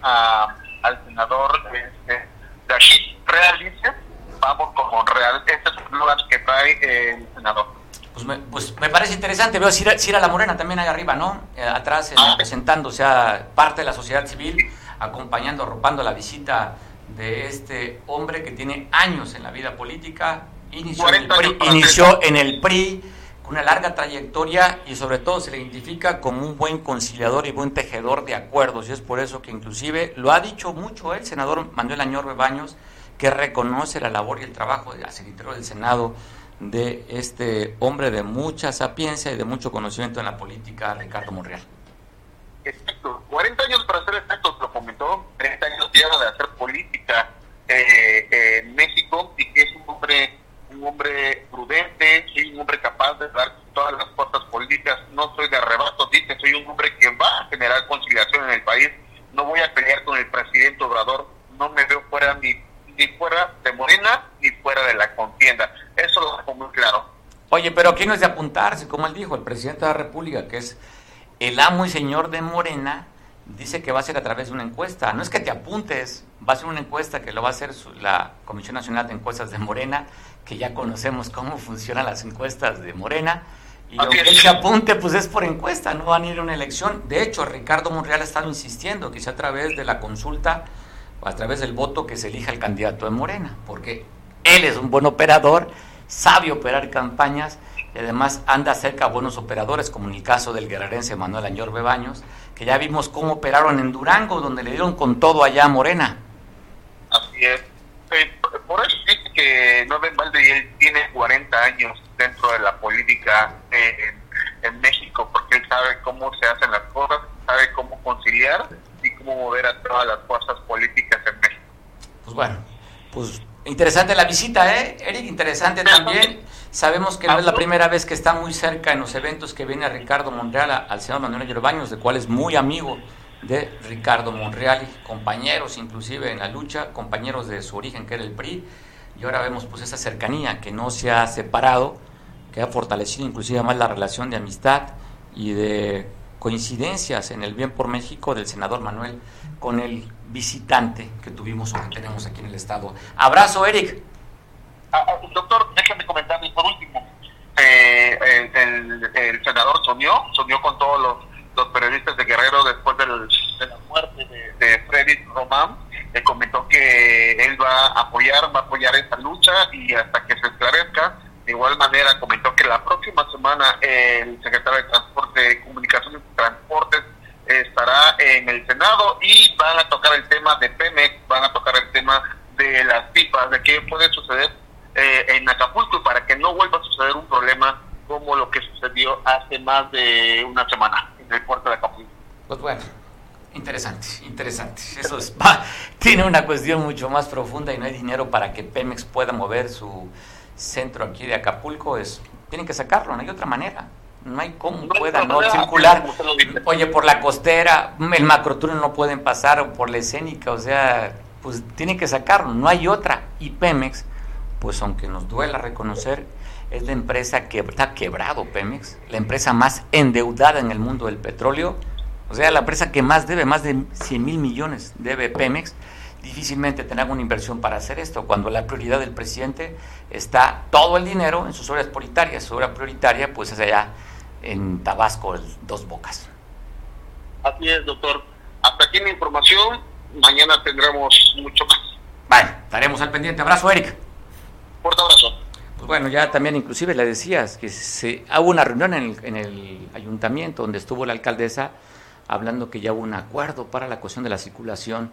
al senador este, de aquí, Real dice, vamos con Real, este es que trae el senador. Pues me, pues me, parece interesante. Veo a Cira, La Morena también ahí arriba, ¿no? Eh, atrás, ah, presentándose a parte de la sociedad civil acompañando, arropando la visita de este hombre que tiene años en la vida política, inició, en el, PRI, inició en el PRI con una larga trayectoria y sobre todo se le identifica como un buen conciliador y buen tejedor de acuerdos y es por eso que inclusive lo ha dicho mucho el senador Manuel Añor Bebaños que reconoce la labor y el trabajo secretario del Senado de este hombre de mucha sapiencia y de mucho conocimiento en la política, Ricardo Monreal. Exacto, 40 años para ser exactos, lo comentó, 30 años ya de hacer política eh, en México y que es un hombre hombre prudente, soy un hombre capaz de dar todas las fuerzas políticas, no soy de arrebato, dice, soy un hombre que va a generar conciliación en el país, no voy a pelear con el presidente Obrador, no me veo fuera ni, ni fuera de Morena ni fuera de la contienda. Eso lo dejo muy claro. Oye, pero ¿quién no es de apuntarse? Como él dijo, el presidente de la República, que es el amo y señor de Morena, dice que va a ser a través de una encuesta. No es que te apuntes, va a ser una encuesta que lo va a hacer la Comisión Nacional de Encuestas de Morena, que ya conocemos cómo funcionan las encuestas de Morena. Y aunque él se apunte, pues es por encuesta, no van a ir a una elección. De hecho, Ricardo Monreal ha estado insistiendo que sea a través de la consulta o a través del voto que se elija el candidato de Morena, porque él es un buen operador, sabe operar campañas y además anda cerca a buenos operadores, como en el caso del guerrerense Manuel Añor Bebaños, que ya vimos cómo operaron en Durango, donde le dieron con todo allá a Morena. Así es. Eh, por eso dice que no Valde él tiene 40 años dentro de la política eh, en, México, porque él sabe cómo se hacen las cosas, sabe cómo conciliar y cómo mover a todas las fuerzas políticas en México. Pues bueno, pues interesante la visita, ¿eh? Eric, interesante también. Sabemos que no es la primera vez que está muy cerca en los eventos que viene Ricardo Monreal al senador Manuel Yerbaños, de cual es muy amigo de Ricardo Monreal, compañeros inclusive en la lucha, compañeros de su origen que era el PRI, y ahora vemos pues esa cercanía que no se ha separado, que ha fortalecido inclusive más la relación de amistad y de coincidencias en el bien por México del senador Manuel con el visitante que tuvimos o que tenemos aquí en el estado. Abrazo, Eric. Ah, ah, doctor, déjame comentarle por último. Eh, el, senador soñó, soñó con todos los, periodistas de Guerrero después de la muerte de, Freddy Román. Le comentó que él va a apoyar, va a apoyar esta lucha y hasta que se esclarezca. De igual manera, comentó que la próxima semana el secretario de Transporte, Comunicaciones y Transportes estará en el Senado y van a tocar el tema de Pemex, van a tocar el tema de las pipas, de qué puede suceder eh, en Acapulco para que no vuelva a suceder un problema como lo que sucedió hace más de una semana en el puerto de Acapulco. Pues bueno, interesante, interesante. Eso es, tiene una cuestión mucho más profunda y no hay dinero para que Pemex pueda mover su centro aquí de Acapulco. Es, tienen que sacarlo, no hay otra manera. No hay cómo puedan no circular. Oye, por la costera, el macrotúnel no pueden pasar, o por la escénica, o sea, pues tienen que sacarlo, no hay otra. Y Pemex pues aunque nos duela reconocer, es la empresa que está quebrado Pemex, la empresa más endeudada en el mundo del petróleo, o sea, la empresa que más debe, más de 100 mil millones debe Pemex, difícilmente tendrá una inversión para hacer esto, cuando la prioridad del presidente está todo el dinero en sus obras prioritarias, su obra prioritaria pues es allá en Tabasco, Dos Bocas. Así es, doctor. Hasta aquí la información, mañana tendremos mucho más. Vale, estaremos al pendiente. Abrazo, Eric. Fuerte abrazo. Pues bueno, ya también inclusive le decías que se, hubo una reunión en el, en el ayuntamiento donde estuvo la alcaldesa hablando que ya hubo un acuerdo para la cuestión de la circulación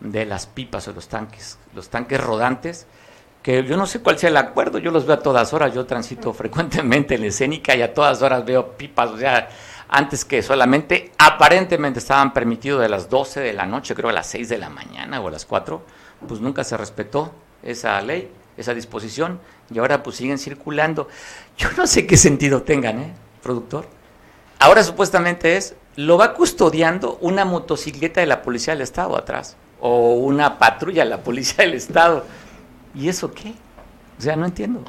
de las pipas o los tanques, los tanques rodantes, que yo no sé cuál sea el acuerdo, yo los veo a todas horas, yo transito frecuentemente en la escénica y a todas horas veo pipas, o sea, antes que solamente aparentemente estaban permitidos de las 12 de la noche, creo a las 6 de la mañana o a las 4, pues nunca se respetó esa ley esa disposición y ahora pues siguen circulando. Yo no sé qué sentido tengan, ¿eh, productor? Ahora supuestamente es, lo va custodiando una motocicleta de la Policía del Estado atrás o una patrulla de la Policía del Estado. ¿Y eso qué? O sea, no entiendo.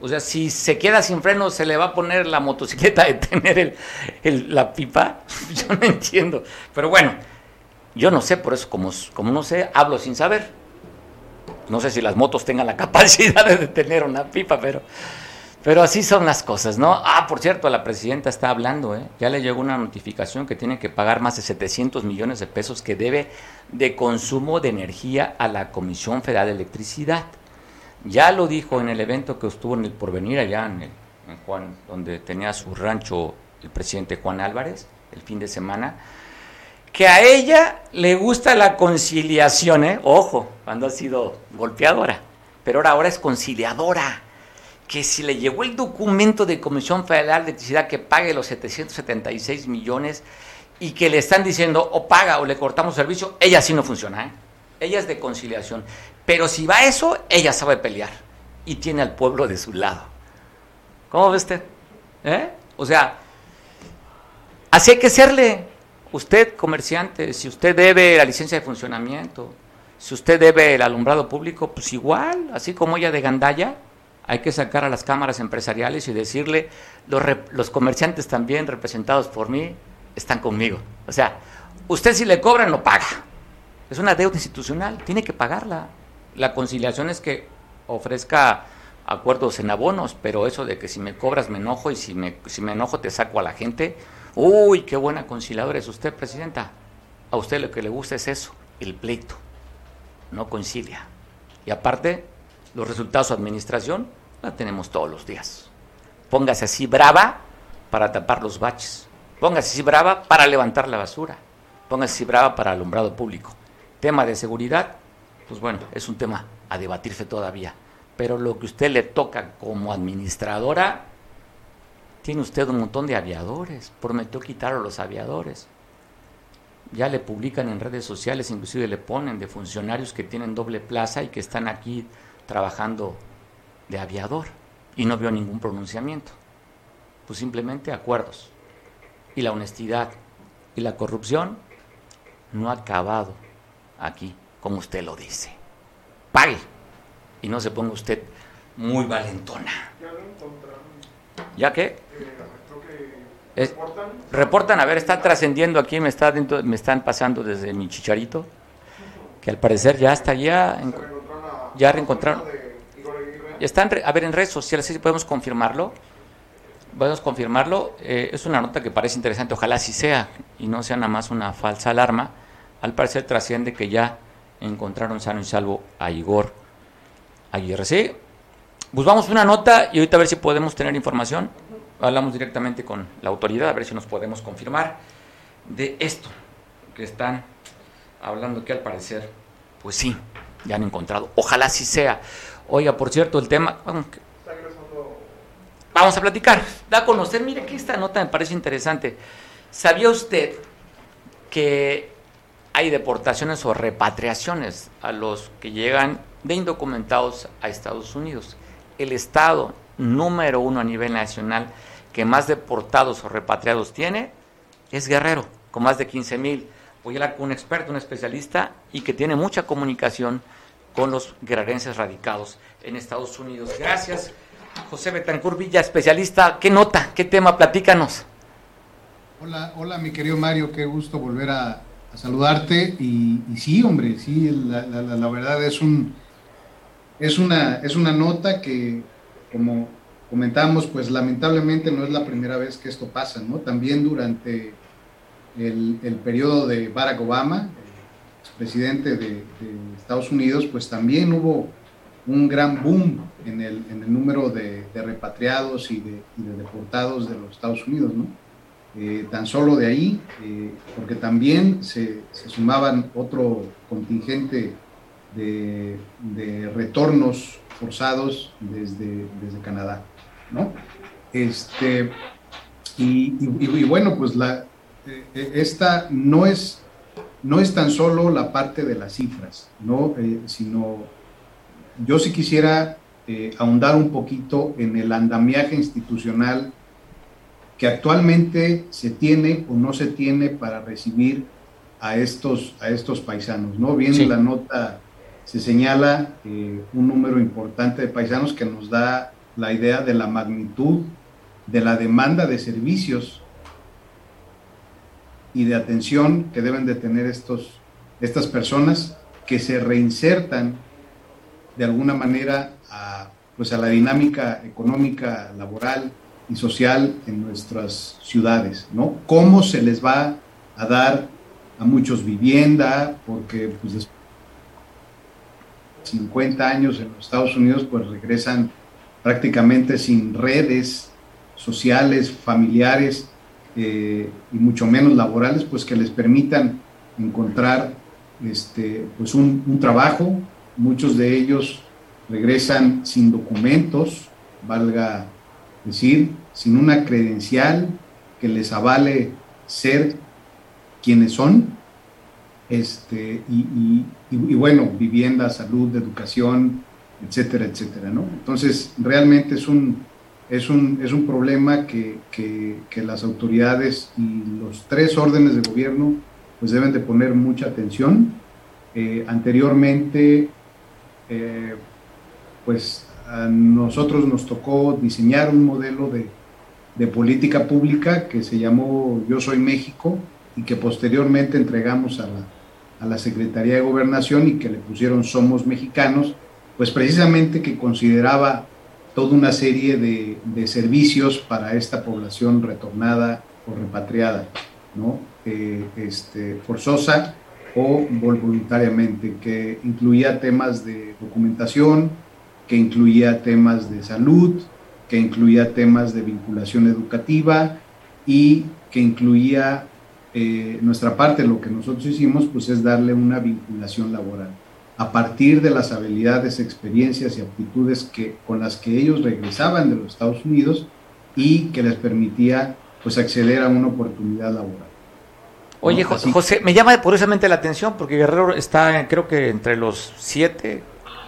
O sea, si se queda sin freno, ¿se le va a poner la motocicleta a detener el, la pipa? Yo no entiendo. Pero bueno, yo no sé, por eso como, como no sé, hablo sin saber. No sé si las motos tengan la capacidad de detener una pipa, pero, pero así son las cosas, ¿no? Ah, por cierto, la presidenta está hablando, ¿eh? Ya le llegó una notificación que tiene que pagar más de 700 millones de pesos que debe de consumo de energía a la Comisión Federal de Electricidad. Ya lo dijo en el evento que estuvo en el Porvenir, allá en, en Juan, donde tenía su rancho el presidente Juan Álvarez, el fin de semana que a ella le gusta la conciliación, ¿eh? Ojo, cuando ha sido golpeadora, pero ahora, ahora es conciliadora. Que si le llegó el documento de Comisión Federal de Electricidad que pague los 776 millones y que le están diciendo o paga o le cortamos servicio, ella sí no funciona, ¿eh? Ella es de conciliación. Pero si va eso, ella sabe pelear. y tiene al pueblo de su lado. ¿Cómo ve usted? ¿Eh? O sea, así hay que serle. Usted, comerciante, si usted debe la licencia de funcionamiento, si usted debe el alumbrado público, pues igual, así como ella de Gandaya, hay que sacar a las cámaras empresariales y decirle, los, los comerciantes también representados por mí están conmigo. O sea, usted si le cobran, lo paga. Es una deuda institucional, tiene que pagarla. La conciliación es que ofrezca acuerdos en abonos, pero eso de que si me cobras me enojo y si me, si me enojo te saco a la gente, uy, qué buena conciliadora es usted, presidenta. A usted lo que le gusta es eso, el pleito, no concilia. Y aparte, los resultados de su administración la tenemos todos los días. Póngase así brava para tapar los baches. Póngase así brava para levantar la basura. Póngase así brava para alumbrado público. Tema de seguridad, pues bueno, es un tema a debatirse todavía. Pero lo que usted le toca como administradora, tiene usted un montón de aviadores. Prometió quitar a los aviadores. Ya le publican en redes sociales, inclusive le ponen de funcionarios que tienen doble plaza y que están aquí trabajando de aviador. Y no vio ningún pronunciamiento. Pues simplemente acuerdos. Y la honestidad y la corrupción no ha acabado aquí, como usted lo dice. Pague y no se ponga usted muy valentona. ¿Ya qué? reportan. a ver, está trascendiendo aquí, me, está me están pasando desde mi chicharito, que al parecer ya está ya, ya reencontraron. Están, a ver, en redes sociales, si podemos confirmarlo. Podemos confirmarlo. Eh, es una nota que parece interesante, ojalá así sea, y no sea nada más una falsa alarma. Al parecer trasciende que ya encontraron sano y salvo a Igor Aguirre. ¿Sí? Pues vamos a una nota y ahorita a ver si podemos tener información. Hablamos directamente con la autoridad, a ver si nos podemos confirmar de esto que están hablando que al parecer, pues sí, ya han encontrado. Ojalá sí sea. Oiga, por cierto, el tema... Vamos a platicar. Da a conocer, mire que esta nota me parece interesante. ¿Sabía usted que hay deportaciones o repatriaciones a los que llegan de indocumentados a Estados Unidos. El estado número uno a nivel nacional que más deportados o repatriados tiene es Guerrero, con más de 15 mil. Voy a hablar con un experto, un especialista y que tiene mucha comunicación con los guerrerenses radicados en Estados Unidos. Gracias, José Betancur Villa, especialista. ¿Qué nota? ¿Qué tema? Platícanos. Hola, hola, mi querido Mario, qué gusto volver a, saludarte. Y, sí, hombre, sí, la, verdad es un es una, es una nota que, como comentamos, pues lamentablemente no es la primera vez que esto pasa, ¿no? También durante el, el periodo de Barack Obama, presidente de, Estados Unidos, pues también hubo un gran boom en el, en el número de, repatriados y de, deportados de los Estados Unidos, ¿no? Eh, tan solo de ahí, eh, porque también se, sumaban otro contingente de, retornos forzados desde, desde Canadá, ¿no? Este, y, bueno, pues la, eh, esta no es, no es tan solo la parte de las cifras, ¿no? sino yo sí quisiera ahondar un poquito en el andamiaje institucional que actualmente se tiene o no se tiene para recibir a estos, a estos paisanos, ¿no? Viendo la nota, se señala eh, un número importante de paisanos que nos da la idea de la magnitud de la demanda de servicios y de atención que deben de tener estos, estas personas que se reinsertan de alguna manera a, pues a la dinámica económica, laboral, y social en nuestras ciudades, ¿no? ¿Cómo se les va a dar a muchos vivienda? Porque pues después de 50 años en los Estados Unidos pues regresan prácticamente sin redes sociales, familiares eh, y mucho menos laborales, pues que les permitan encontrar este, pues un, un trabajo. Muchos de ellos regresan sin documentos, valga decir, sin una credencial que les avale ser quienes son, este, y, bueno, vivienda, salud, educación, etcétera, etcétera, ¿no? Entonces, realmente es un, es un, es un problema que, que, las autoridades y los tres órdenes de gobierno pues deben de poner mucha atención. Eh, anteriormente, eh, pues a nosotros nos tocó diseñar un modelo de, de política pública que se llamó Yo Soy México y que posteriormente entregamos a la, Secretaría de Gobernación y que le pusieron Somos Mexicanos, pues precisamente que consideraba toda una serie de, de servicios para esta población retornada o repatriada, ¿no? Eh, este, forzosa o voluntariamente, que incluía temas de documentación, que incluía temas de salud, que incluía temas de vinculación educativa y que incluía eh, nuestra parte, lo que nosotros hicimos, pues es darle una vinculación laboral a partir de las habilidades, experiencias y aptitudes que, con las que ellos regresaban de los Estados Unidos y que les permitía pues acceder a una oportunidad laboral. Oye, José, me llama curiosamente la atención porque Guerrero está, creo que entre los siete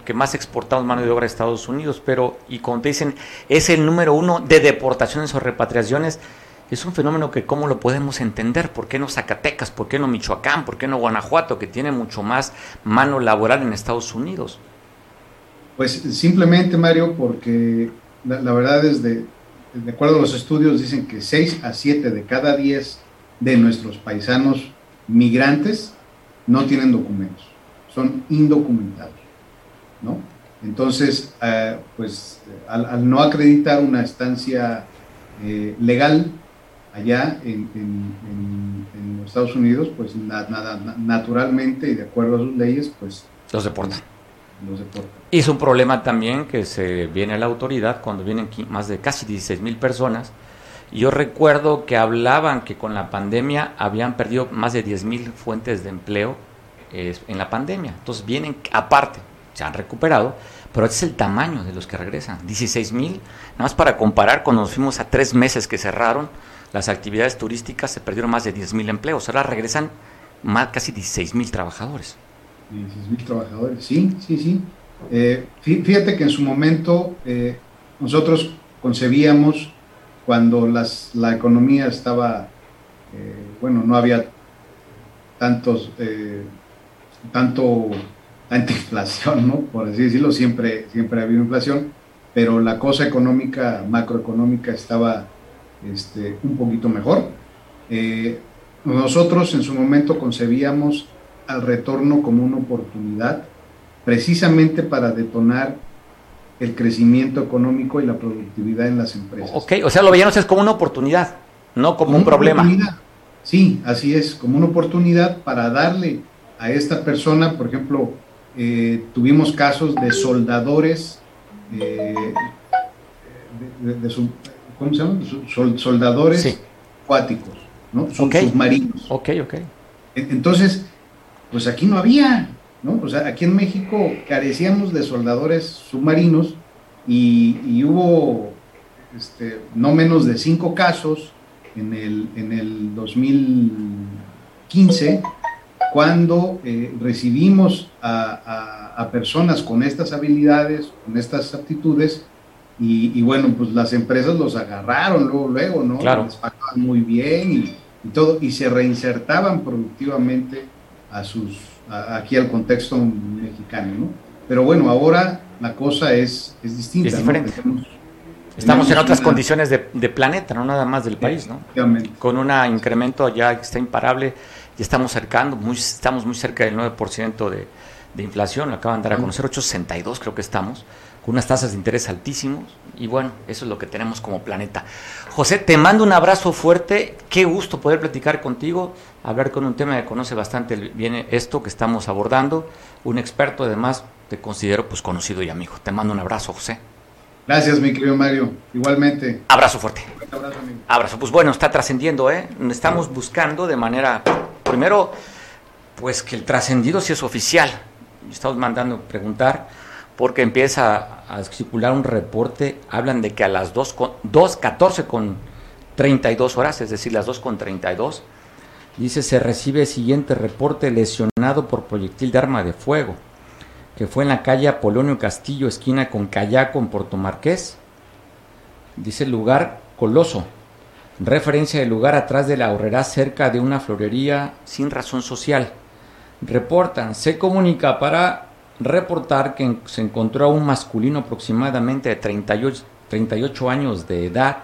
que más exportamos mano de obra a Estados Unidos, pero, y como te dicen, es el número uno de deportaciones o repatriaciones, es un fenómeno que cómo lo podemos entender, ¿por qué no Zacatecas, por qué no Michoacán, por qué no Guanajuato, que tiene mucho más mano laboral en Estados Unidos? Pues simplemente, Mario, porque la, verdad es de, de acuerdo a los estudios, dicen que 6 a 7 de cada 10 de nuestros paisanos migrantes no tienen documentos, son indocumentados. ¿No? Entonces, eh, pues al, no acreditar una estancia eh, legal allá en, los Estados Unidos, pues nada, naturalmente y de acuerdo a sus leyes, pues los deportan. Los deportan. Y es un problema también que se viene a la autoridad cuando vienen más de casi 16 mil personas. Yo recuerdo que hablaban que con la pandemia habían perdido más de 10 mil fuentes de empleo eh, en la pandemia. Entonces vienen aparte, se han recuperado, pero este es el tamaño de los que regresan. 16 mil, nada más para comparar, cuando nos fuimos a tres meses que cerraron las actividades turísticas, se perdieron más de 10 mil empleos. Ahora regresan más, casi 16 mil trabajadores. 16 mil trabajadores, sí, sí, sí. Eh, fíjate que en su momento eh, nosotros concebíamos cuando las, la economía estaba, eh, bueno, no había tantos, tanto tanta inflación, ¿no? Por así decirlo, siempre, siempre ha habido inflación, pero la cosa económica, macroeconómica estaba este, un poquito mejor. Eh, nosotros en su momento concebíamos al retorno como una oportunidad precisamente para detonar el crecimiento económico y la productividad en las empresas. Ok, o sea, lo veíamos es como una oportunidad, no como, un problema. Sí, así es, como una oportunidad para darle a esta persona, por ejemplo, eh, tuvimos casos de soldadores, eh, de, ¿cómo se llaman? soldadores acuáticos, ¿no? Son submarinos. Ok, ok. Entonces, pues aquí no había, ¿no? O sea, aquí en México carecíamos de soldadores submarinos y, hubo este, no menos de cinco casos en el, en el 2015 cuando eh, recibimos a, personas con estas habilidades, con estas aptitudes, y, bueno, pues las empresas los agarraron luego, luego, ¿no? Claro. Les pagaban muy bien y, todo, y se reinsertaban productivamente a sus, aquí al contexto mexicano, ¿no? Pero bueno, ahora la cosa es, es distinta. Es diferente. Estamos en otras condiciones de, de, planeta, no nada más del país, ¿no? Con un incremento ya que está imparable y estamos cercando, muy, estamos muy cerca del 9% de, de inflación, lo acaban de dar a conocer, 8,62 creo que estamos, con unas tasas de interés altísimos, y bueno, eso es lo que tenemos como planeta. José, te mando un abrazo fuerte, qué gusto poder platicar contigo, hablar con un tema que conoce bastante bien esto que estamos abordando, un experto además, te considero pues conocido y amigo. Te mando un abrazo, José. Gracias, mi querido Mario. Igualmente. Abrazo fuerte. Abrazo, amigo. abrazo. Pues bueno, está trascendiendo, ¿eh? Estamos buscando de manera primero, pues que el trascendido sí es oficial. Estamos mandando preguntar porque empieza a circular un reporte, hablan de que a las 2, con, 2 14 con 32 horas, es decir, las 2 con 32, dice se recibe el siguiente reporte lesionado por proyectil de arma de fuego. que fue en la calle Apolonio Castillo, esquina con Cayaco en Puerto Marqués. Dice el lugar Coloso, referencia del lugar atrás de la horrera cerca de una florería sin razón social. Reportan, se comunica para reportar que se encontró a un masculino aproximadamente de 38, 38 años de edad,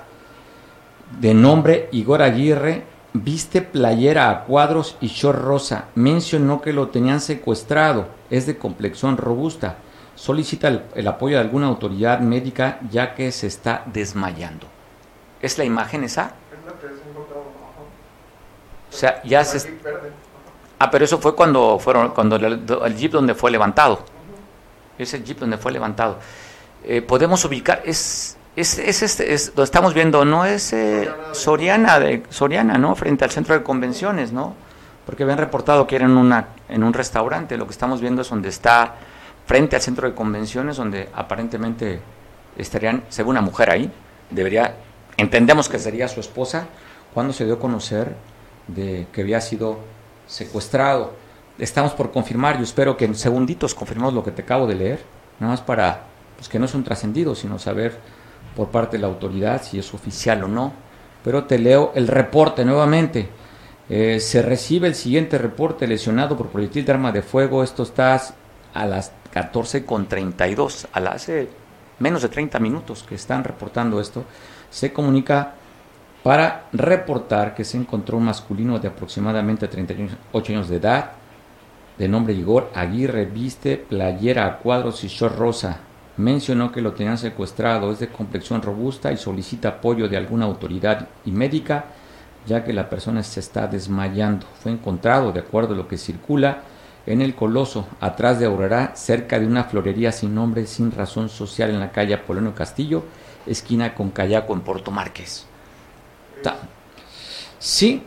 de nombre Igor Aguirre, viste playera a cuadros y short rosa. Mencionó que lo tenían secuestrado, es de complexión robusta. Solicita el, apoyo de alguna autoridad médica ya que se está desmayando. ¿Es la imagen esa? O sea, ya se... Ah, pero eso fue cuando fueron, cuando el, jeep donde fue levantado. Es el jeep donde fue levantado. Eh, podemos ubicar, es, es, es, este, es, lo estamos viendo, no es eh, Soriana, de, Soriana, ¿no? Frente al centro de convenciones, ¿no? Porque habían reportado que era en, una, en un restaurante. Lo que estamos viendo es donde está, frente al centro de convenciones, donde aparentemente estarían, según una mujer ahí, debería, entendemos que sería su esposa, cuando se dio a conocer de que había sido secuestrado. Estamos por confirmar, yo espero que en segunditos confirmemos lo que te acabo de leer, nada más para pues, que no es un trascendido, sino saber por parte de la autoridad si es oficial o no. Pero te leo el reporte nuevamente. Eh, se recibe el siguiente reporte lesionado por proyectil de arma de fuego. Esto está a las 14.32, a hace menos de 30 minutos que están reportando esto. Se comunica para reportar que se encontró un masculino de aproximadamente 38 años de edad, de nombre Igor Aguirre, viste playera a cuadros y short rosa, mencionó que lo tenían secuestrado, es de complexión robusta y solicita apoyo de alguna autoridad y médica, ya que la persona se está desmayando. Fue encontrado, de acuerdo a lo que circula, en el Coloso, atrás de Aurora, cerca de una florería sin nombre, sin razón social en la calle Apolonio Castillo, esquina con Cayaco en Puerto Márquez. Sí,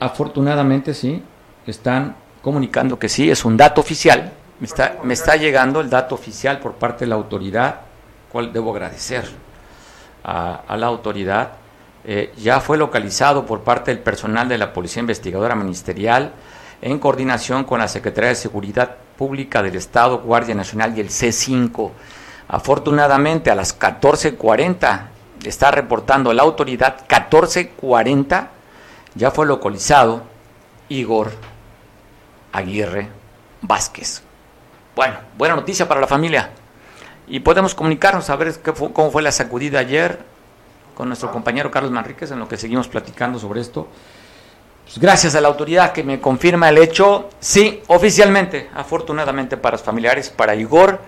afortunadamente sí, están comunicando que sí, es un dato oficial, me está, llegando el dato oficial por parte de la autoridad, cual debo agradecer a, la autoridad. Eh, ya fue localizado por parte del personal de la Policía Investigadora Ministerial en coordinación con la Secretaría de Seguridad Pública del Estado, Guardia Nacional y el C5. Afortunadamente a las 14.40 está reportando la autoridad, 14.40 ya fue localizado Igor Aguirre Vázquez. Bueno, buena noticia para la familia. Y podemos comunicarnos a ver qué cómo fue la sacudida ayer con nuestro compañero Carlos Manríquez, en lo que seguimos platicando sobre esto. Pues gracias a la autoridad que me confirma el hecho, sí, oficialmente, afortunadamente para los familiares, para Igor,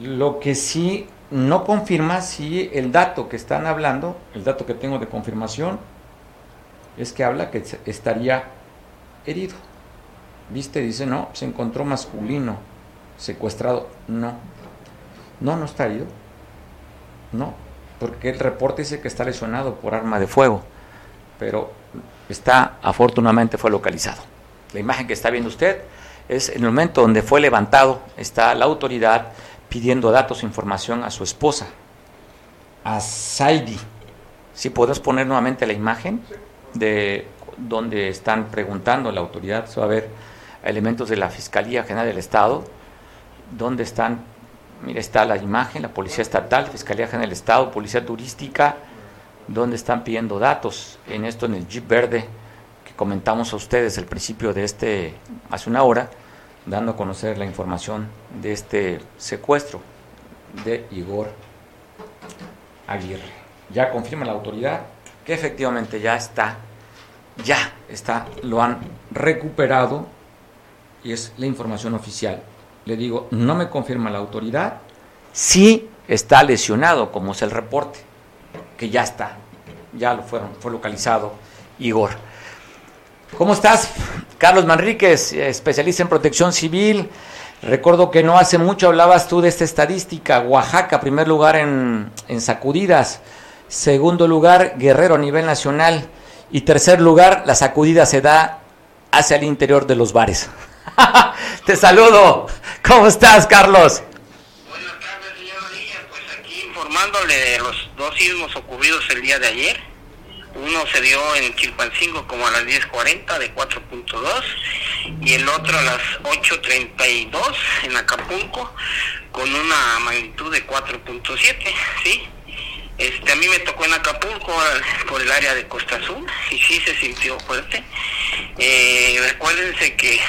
lo que sí no confirma si el dato que están hablando, el dato que tengo de confirmación, es que habla que estaría herido. ¿Viste? Dice, no, se encontró masculino, secuestrado. No, no, no está herido. No, porque el reporte dice que está lesionado por arma de fuego, pero está, afortunadamente fue localizado. La imagen que está viendo usted es en el momento donde fue levantado, está la autoridad pidiendo datos información a su esposa, a Saidi. Si puedes poner nuevamente la imagen de donde están preguntando la autoridad, se va a ver elementos de la Fiscalía General del Estado, donde están, mira, está la imagen, la Policía Estatal, Fiscalía General del Estado, Policía Turística, donde están pidiendo datos en esto, en el Jeep Verde, que comentamos a ustedes el principio de este, hace una hora, dando a conocer la información de este secuestro de Igor Aguirre. Ya confirma la autoridad que efectivamente ya está, ya está, lo han recuperado y es la información oficial. Le digo, no me confirma la autoridad, sí está lesionado, como es el reporte, que ya está, ya lo fueron, fue localizado Igor. ¿Cómo estás? Carlos Manríquez, especialista en protección civil. Recuerdo que no hace mucho hablabas tú de esta estadística. Oaxaca, primer lugar en, en sacudidas. Segundo lugar, Guerrero a nivel nacional. Y tercer lugar, la sacudida se da hacia el interior de los bares. Te saludo. ¿Cómo estás, Carlos? Buenas tardes, señor Díaz. Pues aquí informándole de los dos sismos ocurridos el día de ayer Uno se dio en Chilpancingo como a las 10.40 de 4.2 y el otro a las 8.32 en Acapulco con una magnitud de 4.7, ¿sí? Este, a mí me tocó en Acapulco por el área de Costa Azul y sí se sintió fuerte. Eh, recuérdense que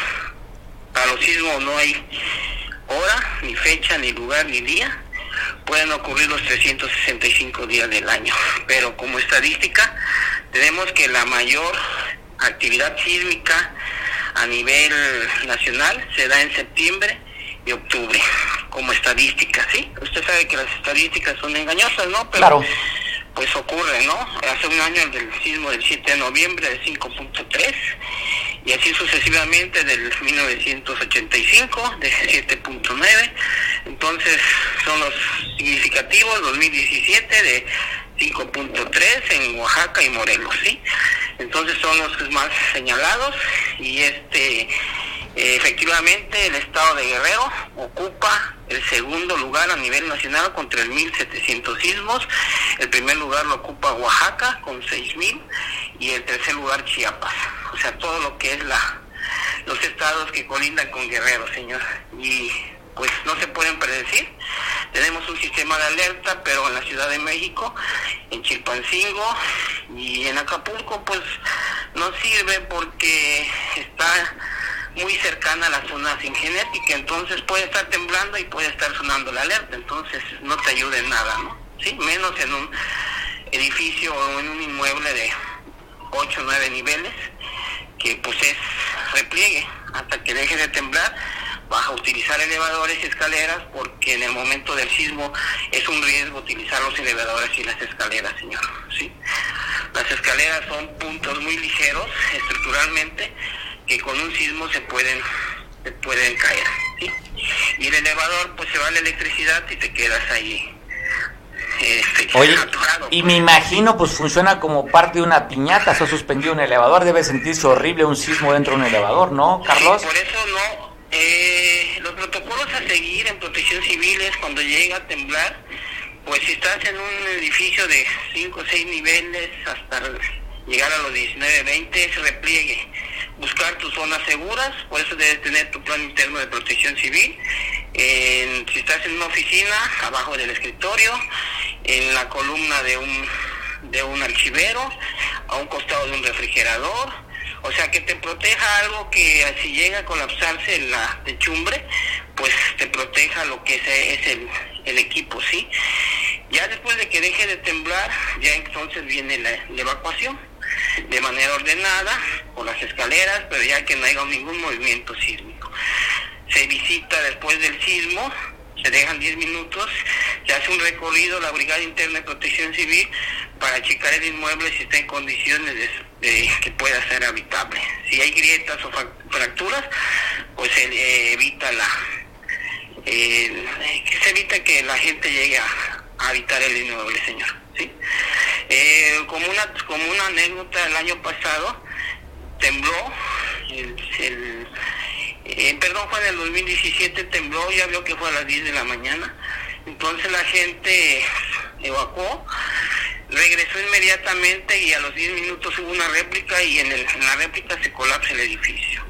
para los sismos no hay hora, ni fecha, ni lugar, ni día. Pueden ocurrir los 365 días del año, pero como estadística tenemos que la mayor actividad sísmica a nivel nacional se da en septiembre y octubre, como estadística, ¿sí? Usted sabe que las estadísticas son engañosas, ¿no? Pero claro. pues ocurre, ¿no? Hace un año el del sismo del 7 de noviembre de 5.3 y así sucesivamente del 1985 de 7.9. Entonces son los significativos 2017 de 5.3 en Oaxaca y Morelos, ¿sí? Entonces son los más señalados y este efectivamente el estado de Guerrero ocupa el segundo lugar a nivel nacional con 3.700 sismos, el primer lugar lo ocupa Oaxaca con 6.000 y el tercer lugar Chiapas, o sea todo lo que es la los estados que colindan con Guerrero, señor, y pues no se pueden predecir. Tenemos un sistema de alerta, pero en la Ciudad de México, en Chilpancingo y en Acapulco, pues no sirve porque está muy cercana a la zona sin genética, entonces puede estar temblando y puede estar sonando la alerta, entonces no te ayuda en nada, ¿no? Sí, menos en un edificio o en un inmueble de 8 o 9 niveles, que pues es repliegue hasta que deje de temblar vas a utilizar elevadores y escaleras porque en el momento del sismo es un riesgo utilizar los elevadores y las escaleras, señor. ¿sí? Las escaleras son puntos muy ligeros estructuralmente que con un sismo se pueden se pueden caer. ¿sí? Y el elevador pues se va la electricidad y te quedas ahí. Este, Oye, y pues. me imagino, pues funciona como parte de una piñata, se ha suspendido un elevador, debe sentirse horrible un sismo dentro de un elevador, ¿no, Carlos? Sí, por eso no. Eh, los protocolos a seguir en protección civil es cuando llega a temblar, pues si estás en un edificio de 5 o 6 niveles hasta llegar a los 19, 20, es repliegue. Buscar tus zonas seguras, por eso debes tener tu plan interno de protección civil. En- si estás en una oficina, abajo del escritorio, en la columna de un, de un archivero, a un costado de un refrigerador, o sea, que te proteja algo que si llega a colapsarse la techumbre, pues te proteja lo que es, es el, el equipo, ¿sí? Ya después de que deje de temblar, ya entonces viene la, la evacuación de manera ordenada por las escaleras, pero ya que no haya ningún movimiento sísmico. Se visita después del sismo, se dejan 10 minutos, se hace un recorrido la Brigada Interna de Protección Civil para checar el inmueble si está en condiciones de, que pueda ser habitable. Si hay grietas o fra- fracturas, pues se eh, evita la eh, se evita que la gente llegue a, a habitar el inmueble, señor. ¿Sí? Eh, como una como una anécdota el año pasado tembló el, el- eh, perdón fue en el 2017 tembló ya vio que fue a las 10 de la mañana entonces la gente evacuó regresó inmediatamente y a los 10 minutos hubo una réplica y en, el- en la réplica se colapsa el edificio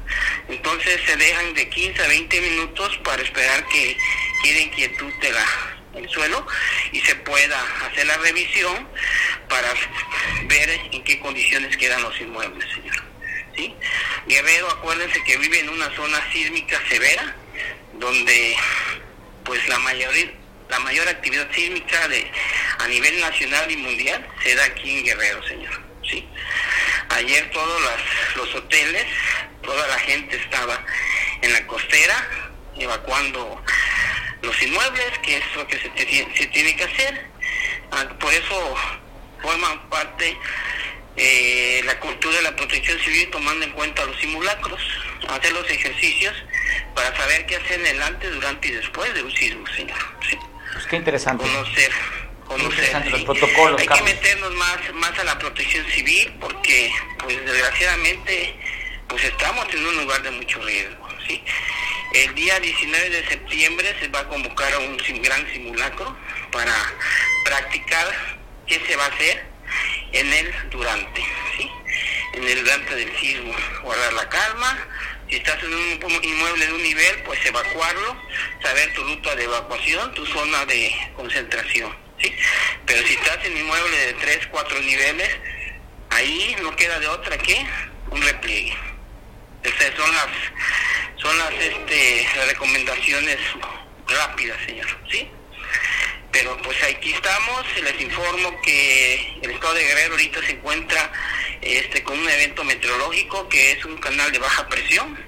entonces se dejan de 15 a 20 minutos para esperar que quede inquietud de la, el suelo y se pueda hacer la revisión para ver en qué condiciones quedan los inmuebles, señor. ¿Sí? Guerrero, acuérdense que vive en una zona sísmica severa, donde pues la mayoría la mayor actividad sísmica de a nivel nacional y mundial se da aquí en Guerrero, señor. ¿Sí? Ayer todos los hoteles, toda la gente estaba en la costera evacuando los inmuebles, que es lo que se, te- se tiene que hacer. Ah, Por eso forman parte eh, la cultura de la protección civil tomando en cuenta los simulacros, hacer los ejercicios para saber qué hacer en el antes, durante y después de un sismo, señor. Sí. Pues qué interesante. Conocer, conocer. interesante los protocolos, Hay Carlos. que meternos más, más a la protección civil porque, pues desgraciadamente, pues estamos en un lugar de mucho riesgo, El día 19 de septiembre se va a convocar a un gran simulacro para practicar qué se va a hacer en el durante, ¿sí? En el durante del sismo, guardar la calma, si estás en un inmueble de un nivel, pues evacuarlo, saber tu ruta de evacuación, tu zona de concentración, ¿sí? Pero si estás en inmueble de 3, 4 niveles, ahí no queda de otra que un repliegue. Esas son las son las este recomendaciones rápidas, señor, ¿sí? Pero pues aquí estamos, les informo que el estado de Guerrero ahorita se encuentra este con un evento meteorológico que es un canal de baja presión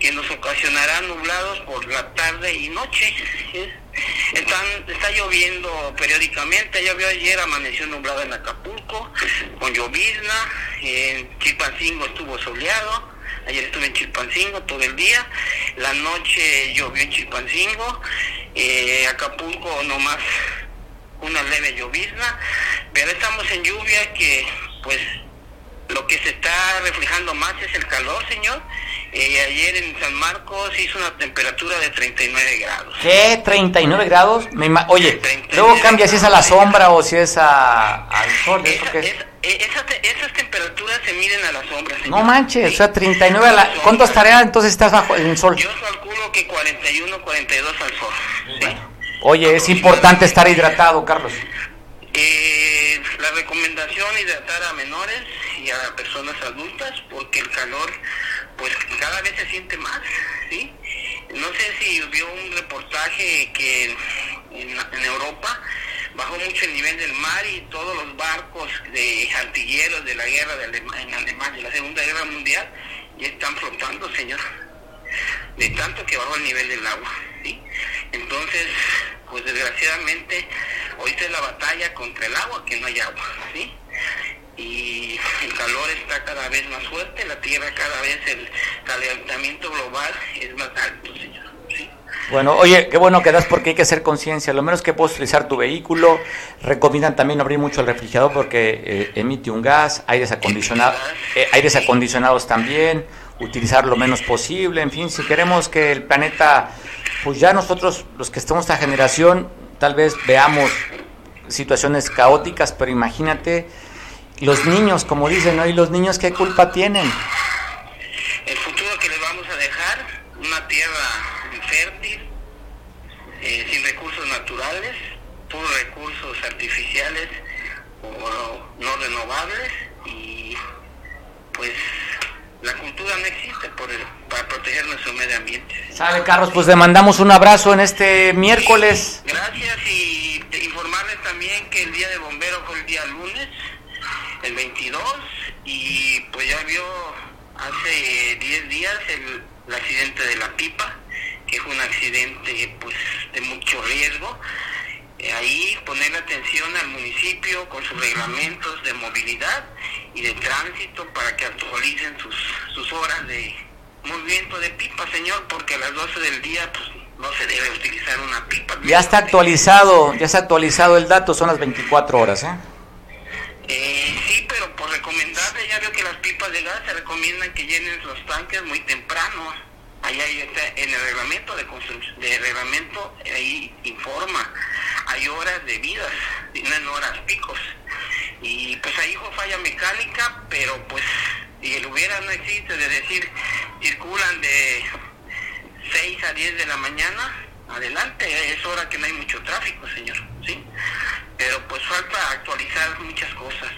que nos ocasionará nublados por la tarde y noche. Están, está lloviendo periódicamente, llovió ayer, amaneció nublado en Acapulco, con llovizna, en Chilpancingo estuvo soleado, ayer estuve en Chilpancingo todo el día, la noche llovió en Chilpancingo, eh, Acapulco nomás una leve llovizna, pero estamos en lluvia que pues lo que se está reflejando más es el calor, señor. Eh, ayer en San Marcos hizo una temperatura de 39 grados. ¿Qué? ¿39 grados? Me Oye, luego cambia si es a la sombra o si es a, al sol. Eh, esas temperaturas se miden a la sombra, señor. No manches, o sea, 39 a la... ¿Cuánto estaría entonces estás bajo en el sol? Yo calculo que 41, 42 al sol. ¿sí? Oye, es importante estar hidratado, Carlos. Eh, la recomendación hidratar a menores y a personas adultas porque el calor pues cada vez se siente más, ¿sí? No sé si vio un reportaje que en, Europa bajó mucho el nivel del mar y todos los barcos de artilleros de la guerra de en Alemania, de la Segunda Guerra Mundial, ya están flotando, señor, de tanto que bajó el nivel del agua, ¿sí? Entonces, pues desgraciadamente, hoy es la batalla contra el agua, que no hay agua, ¿sí? Y el calor está cada vez más fuerte, la Tierra cada vez el calentamiento global es más alto, señor. Bueno, oye, qué bueno que das porque hay que hacer conciencia. Lo menos que puedes utilizar tu vehículo. Recomiendan también abrir mucho el refrigerador porque eh, emite un gas, aires acondicionados, eh, aires acondicionados también. Utilizar lo menos posible. En fin, si queremos que el planeta, pues ya nosotros, los que estamos esta generación, tal vez veamos situaciones caóticas, pero imagínate los niños, como dicen, ¿no? ¿Y los niños qué culpa tienen? El futuro que les vamos a dejar, una tierra infértil, eh, sin recursos naturales, puros recursos artificiales o no renovables y pues la cultura no existe por para proteger nuestro medio ambiente. Sale Carlos, pues le mandamos un abrazo en este miércoles. Gracias y informarles también que el día de bombero fue el día lunes el 22 y pues ya vio hace 10 días el, accidente de la pipa, que fue un accidente pues de mucho riesgo. Eh, ahí poner atención al municipio con sus reglamentos de movilidad y de tránsito para que actualicen sus, sus horas de movimiento de pipa, señor, porque a las 12 del día pues no se debe utilizar una pipa. Ya está actualizado, ya está actualizado el dato, son las 24 horas, ¿eh? Eh, sí, pero por recomendarle, ya veo que las pipas de gas se recomiendan que llenen los tanques muy temprano. Ahí está, en el reglamento de construcción, de reglamento, ahí informa, hay horas de vidas, tienen horas picos. Y pues ahí fue falla mecánica, pero pues si el hubiera no existe, es decir, circulan de 6 a 10 de la mañana, adelante, es hora que no hay mucho tráfico, señor, ¿sí? Pero pues falta actualizar muchas cosas.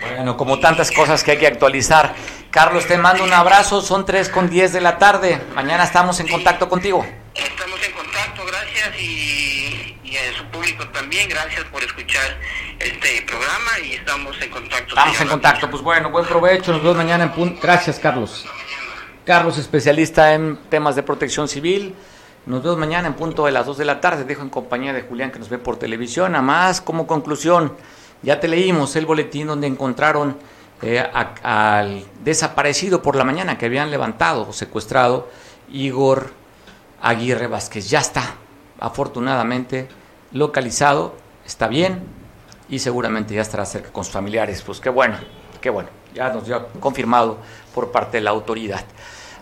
Bueno, como tantas cosas que hay que actualizar. Carlos, te mando un abrazo, son 3 con 10 de la tarde. Mañana estamos en contacto contigo. Estamos en contacto, gracias y, y, a su público también, gracias por escuchar este programa y estamos en contacto. Estamos en contacto, pues bueno, buen provecho, nos vemos mañana en punto. Gracias, Carlos. Carlos, especialista en temas de protección civil. Nos vemos mañana en punto de las 2 de la tarde. Dejo en compañía de Julián que nos ve por televisión. Además, como conclusión, ya te leímos el boletín donde encontraron eh, al desaparecido por la mañana que habían levantado o secuestrado Igor Aguirre Vázquez. Ya está, afortunadamente, localizado, está bien y seguramente ya estará cerca con sus familiares. Pues qué bueno, qué bueno. Ya nos dio confirmado por parte de la autoridad.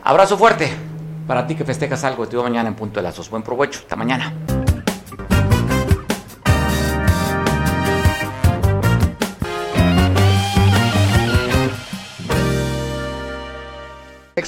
Abrazo fuerte. Para ti que festejas algo, te digo mañana en punto de las dos. Buen provecho. Hasta mañana.